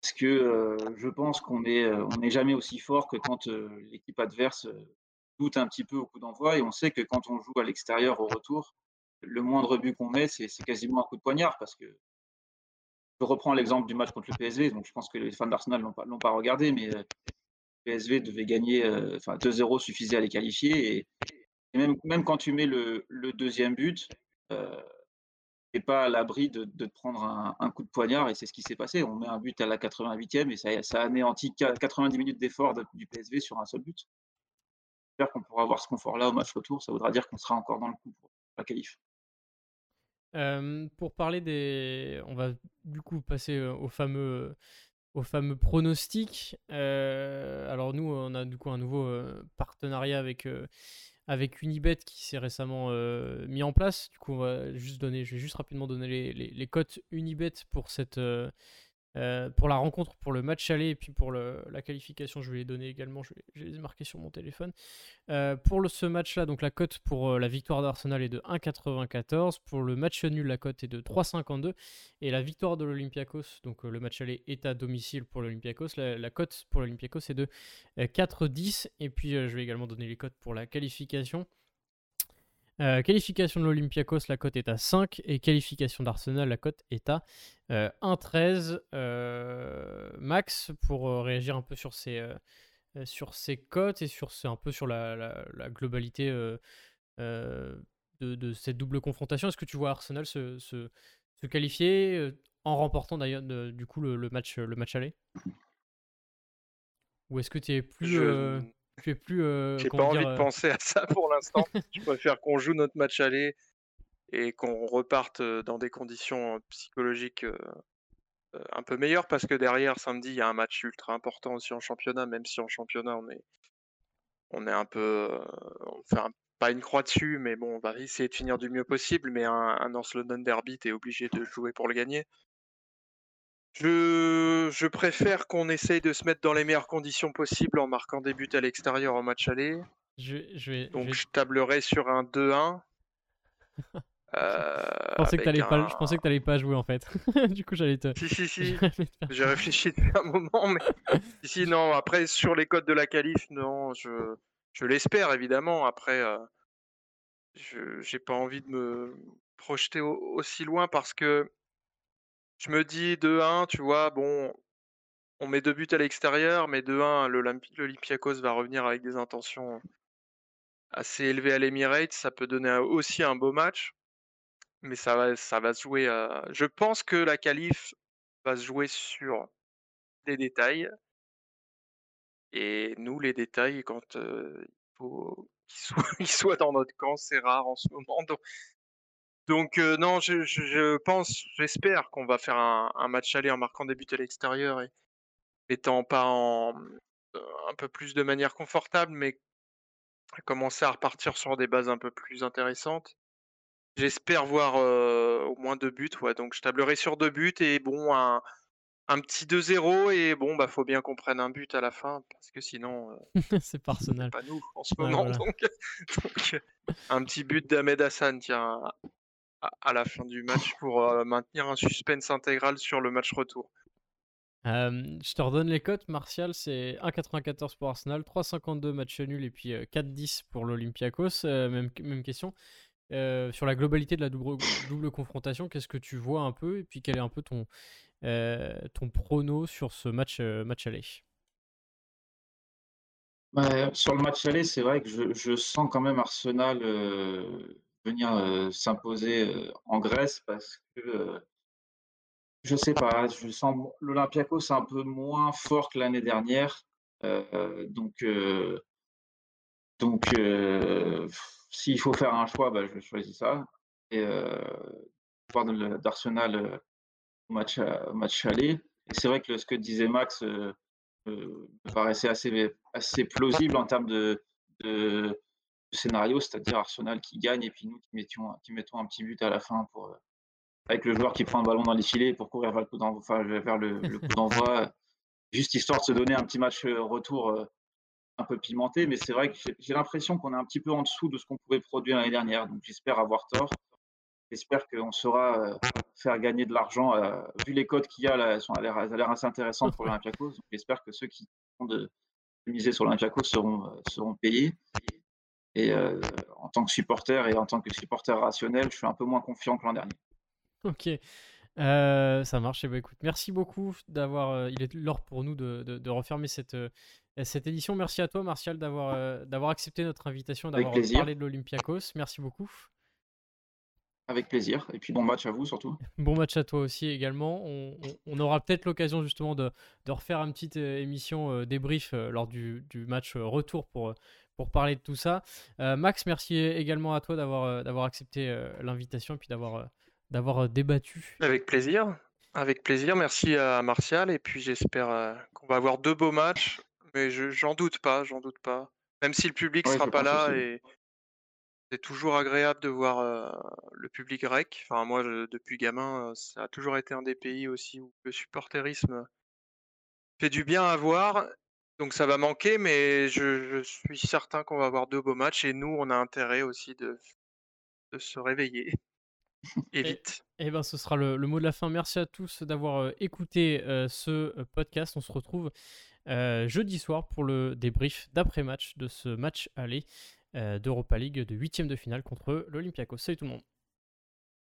Parce que je pense qu'on n'est on est jamais aussi fort que quand l'équipe adverse doute un petit peu au coup d'envoi et on sait que quand on joue à l'extérieur au retour, le moindre but qu'on met, c'est quasiment un coup de poignard parce que je reprends l'exemple du match contre le PSV, donc je pense que les fans d'Arsenal l'ont pas, pas, regardé, mais le euh, PSV devait gagner, euh, enfin 2-0 suffisait à les qualifier et, même, même, quand tu mets le, deuxième but, euh, n'es pas à l'abri de, de, prendre un, coup de poignard et c'est ce qui s'est passé. On met un but à la 88e et ça, ça anéantit 90 minutes d'effort du PSV sur un seul but qu'on pourra avoir ce confort-là au match retour. Ça voudra dire qu'on sera encore dans le coup pour la qualif. pour parler des. On va du coup passer au fameux, au fameux pronostic. alors, nous, on a du coup un nouveau partenariat avec, avec Unibet qui s'est récemment mis en place. Du coup, on va juste donner, je vais juste rapidement donner les, les, les cotes Unibet pour cette euh, pour la rencontre, pour le match aller et puis pour la qualification, je vais les donner également, je vais, les marquer sur mon téléphone. Euh, pour ce match-là, donc la cote pour euh, la victoire d'Arsenal est de 1,94. Pour le match nul, la cote est de 3,52. Et la victoire de l'Olympiakos, donc le match aller est à domicile pour l'Olympiakos. La, cote pour l'Olympiakos est de 4,10. Et puis je vais également donner les cotes pour la qualification. Euh, qualification de l'Olympiakos, la cote est à 5. Et qualification d'Arsenal, la cote est à 1,13. Euh, euh, Max, pour réagir un peu sur ces, sur ces cotes et sur, un peu sur la, globalité de, cette double confrontation, est-ce que tu vois Arsenal se, se, qualifier en remportant d'ailleurs du coup le, match, le match aller? Ou est-ce que tu es plus plus. Euh, J'ai pas envie de euh, penser à ça pour l'instant. je préfère qu'on joue notre match aller et qu'on reparte euh, dans des conditions psychologiques un peu meilleures parce que derrière samedi il y a un match ultra important aussi en championnat, même si en championnat on est on est un peu on fait pas une croix dessus, mais bon on va essayer de finir du mieux possible. Mais un, un North London Derby, t'es obligé de jouer pour le gagner. Je, je préfère qu'on essaye de se mettre dans les meilleures conditions possibles en marquant des buts à l'extérieur en match aller. Je, je vais, Donc je vais- je tablerai sur un 2-1. Euh, je pensais que t'allais pas, un- je pensais que t'allais pas jouer en fait. du coup, j'allais te. Si, si, si. J'ai réfléchi depuis un moment, mais si, si, non. Après, sur les codes de la qualif, non, je, je l'espère évidemment. Après, euh, je j'ai pas envie de me projeter au- aussi loin parce que je me dis 2-1, tu vois, bon, on met deux buts à l'extérieur, mais 2-1, l'Olympi- l'Olympiakos va revenir avec des intentions assez élevées à l'Emirates. Ça peut donner aussi un beau match, mais ça va, ça va se jouer. à- Je pense que la qualif va se jouer sur des détails. Et nous, les détails, quand euh, il faut qu'ils soient, dans notre camp, c'est rare en ce moment. Donc, euh, non, je, je- je pense, j'espère qu'on va faire un, un match aller en marquant des buts à l'extérieur et étant pas en euh, un peu plus de manière confortable, mais commencer à repartir sur des bases un peu plus intéressantes. J'espère voir euh, au moins deux buts, ouais. Donc je tablerai sur deux buts et bon un, un petit 2-0 et bon bah faut bien qu'on prenne un but à la fin parce que sinon euh, c'est pas Arsenal. pas nous en ce moment. voilà. Donc, donc, un petit but d'Ahmed Hassan, tiens, à, à la fin du match pour euh, maintenir un suspense intégral sur le match retour. Euh, je te redonne les cotes. Martial, c'est 1,94 pour Arsenal, 3,52 match nul et puis euh, 4,10 pour l'Olympiakos. Euh, même, même question. Euh, sur la globalité de la double, double confrontation, qu'est-ce que tu vois un peu et puis quel est un peu ton, euh, ton prono sur ce match, euh, match aller? Bah, sur le match aller, c'est vrai que je, je sens quand même Arsenal euh, venir s'imposer en Grèce parce que je sais pas, je sens l'Olympiakos un peu moins fort que l'année dernière. Donc, donc s'il faut faire un choix, bah, je choisis ça. Et euh, d'Arsenal au match, match aller. C'est vrai que ce que disait Max me paraissait assez, assez plausible en termes de scénario, c'est-à-dire Arsenal qui gagne et puis nous qui mettions, qui mettons un petit but à la fin pour, euh, avec le joueur qui prend le ballon dans les filets pour courir vers le coup d'envoi, enfin, vers le, le coup d'envoi, juste histoire de se donner un petit match euh, retour euh, un peu pimenté. Mais c'est vrai que j'ai- l'impression qu'on est un petit peu en dessous de ce qu'on pouvait produire l'année dernière. Donc j'espère avoir tort. J'espère qu'on saura euh, faire gagner de l'argent. euh, vu les codes qu'il y a, là, elles, sont, elles a l'air assez intéressantes pour l'Olympiakos. J'espère que ceux qui ont de, miser sur l'Olympiakos seront, euh, seront payés. Et euh, en tant que supporter et en tant que supporter rationnel, je suis un peu moins confiant que l'an dernier. Ok, Euh, ça marche. Eh ben, écoute, merci beaucoup d'avoir. euh, il est l'heure pour nous de, de- de refermer cette, cette édition. Merci à toi, Martial, d'avoir d'avoir accepté notre invitation, d'avoir parlé de l'Olympiakos. Merci beaucoup. Avec plaisir. Et puis bon match à vous surtout. Bon match à toi aussi également. On, on- on aura peut-être l'occasion justement de, de refaire une petite émission débrief lors du, du match retour pour, pour parler de tout ça. Euh, Max, merci également à toi d'avoir euh, d'avoir accepté euh, l'invitation et puis d'avoir d'avoir débattu. Avec plaisir. Avec plaisir. Merci à Martial. Et puis j'espère euh, qu'on va avoir deux beaux matchs. Mais je, j'en doute pas, j'en doute pas. Même si le public Ouais, sera pas là aussi. et c'est toujours agréable de voir euh, le public grec. Enfin, moi, je- depuis gamin, ça a toujours été un des pays aussi où le supporterisme fait du bien à voir. Donc ça va manquer, mais je, je suis certain qu'on va avoir deux beaux matchs et nous, on a intérêt aussi de, de se réveiller. Et Et- vite. Eh ben, ce sera le, le mot de la fin. Merci à tous d'avoir euh, écouté euh, ce euh, podcast. On se retrouve euh, jeudi soir pour le débrief d'après-match de ce match aller euh, d'Europa League de huitième de finale contre l'Olympiakos. Salut tout le monde.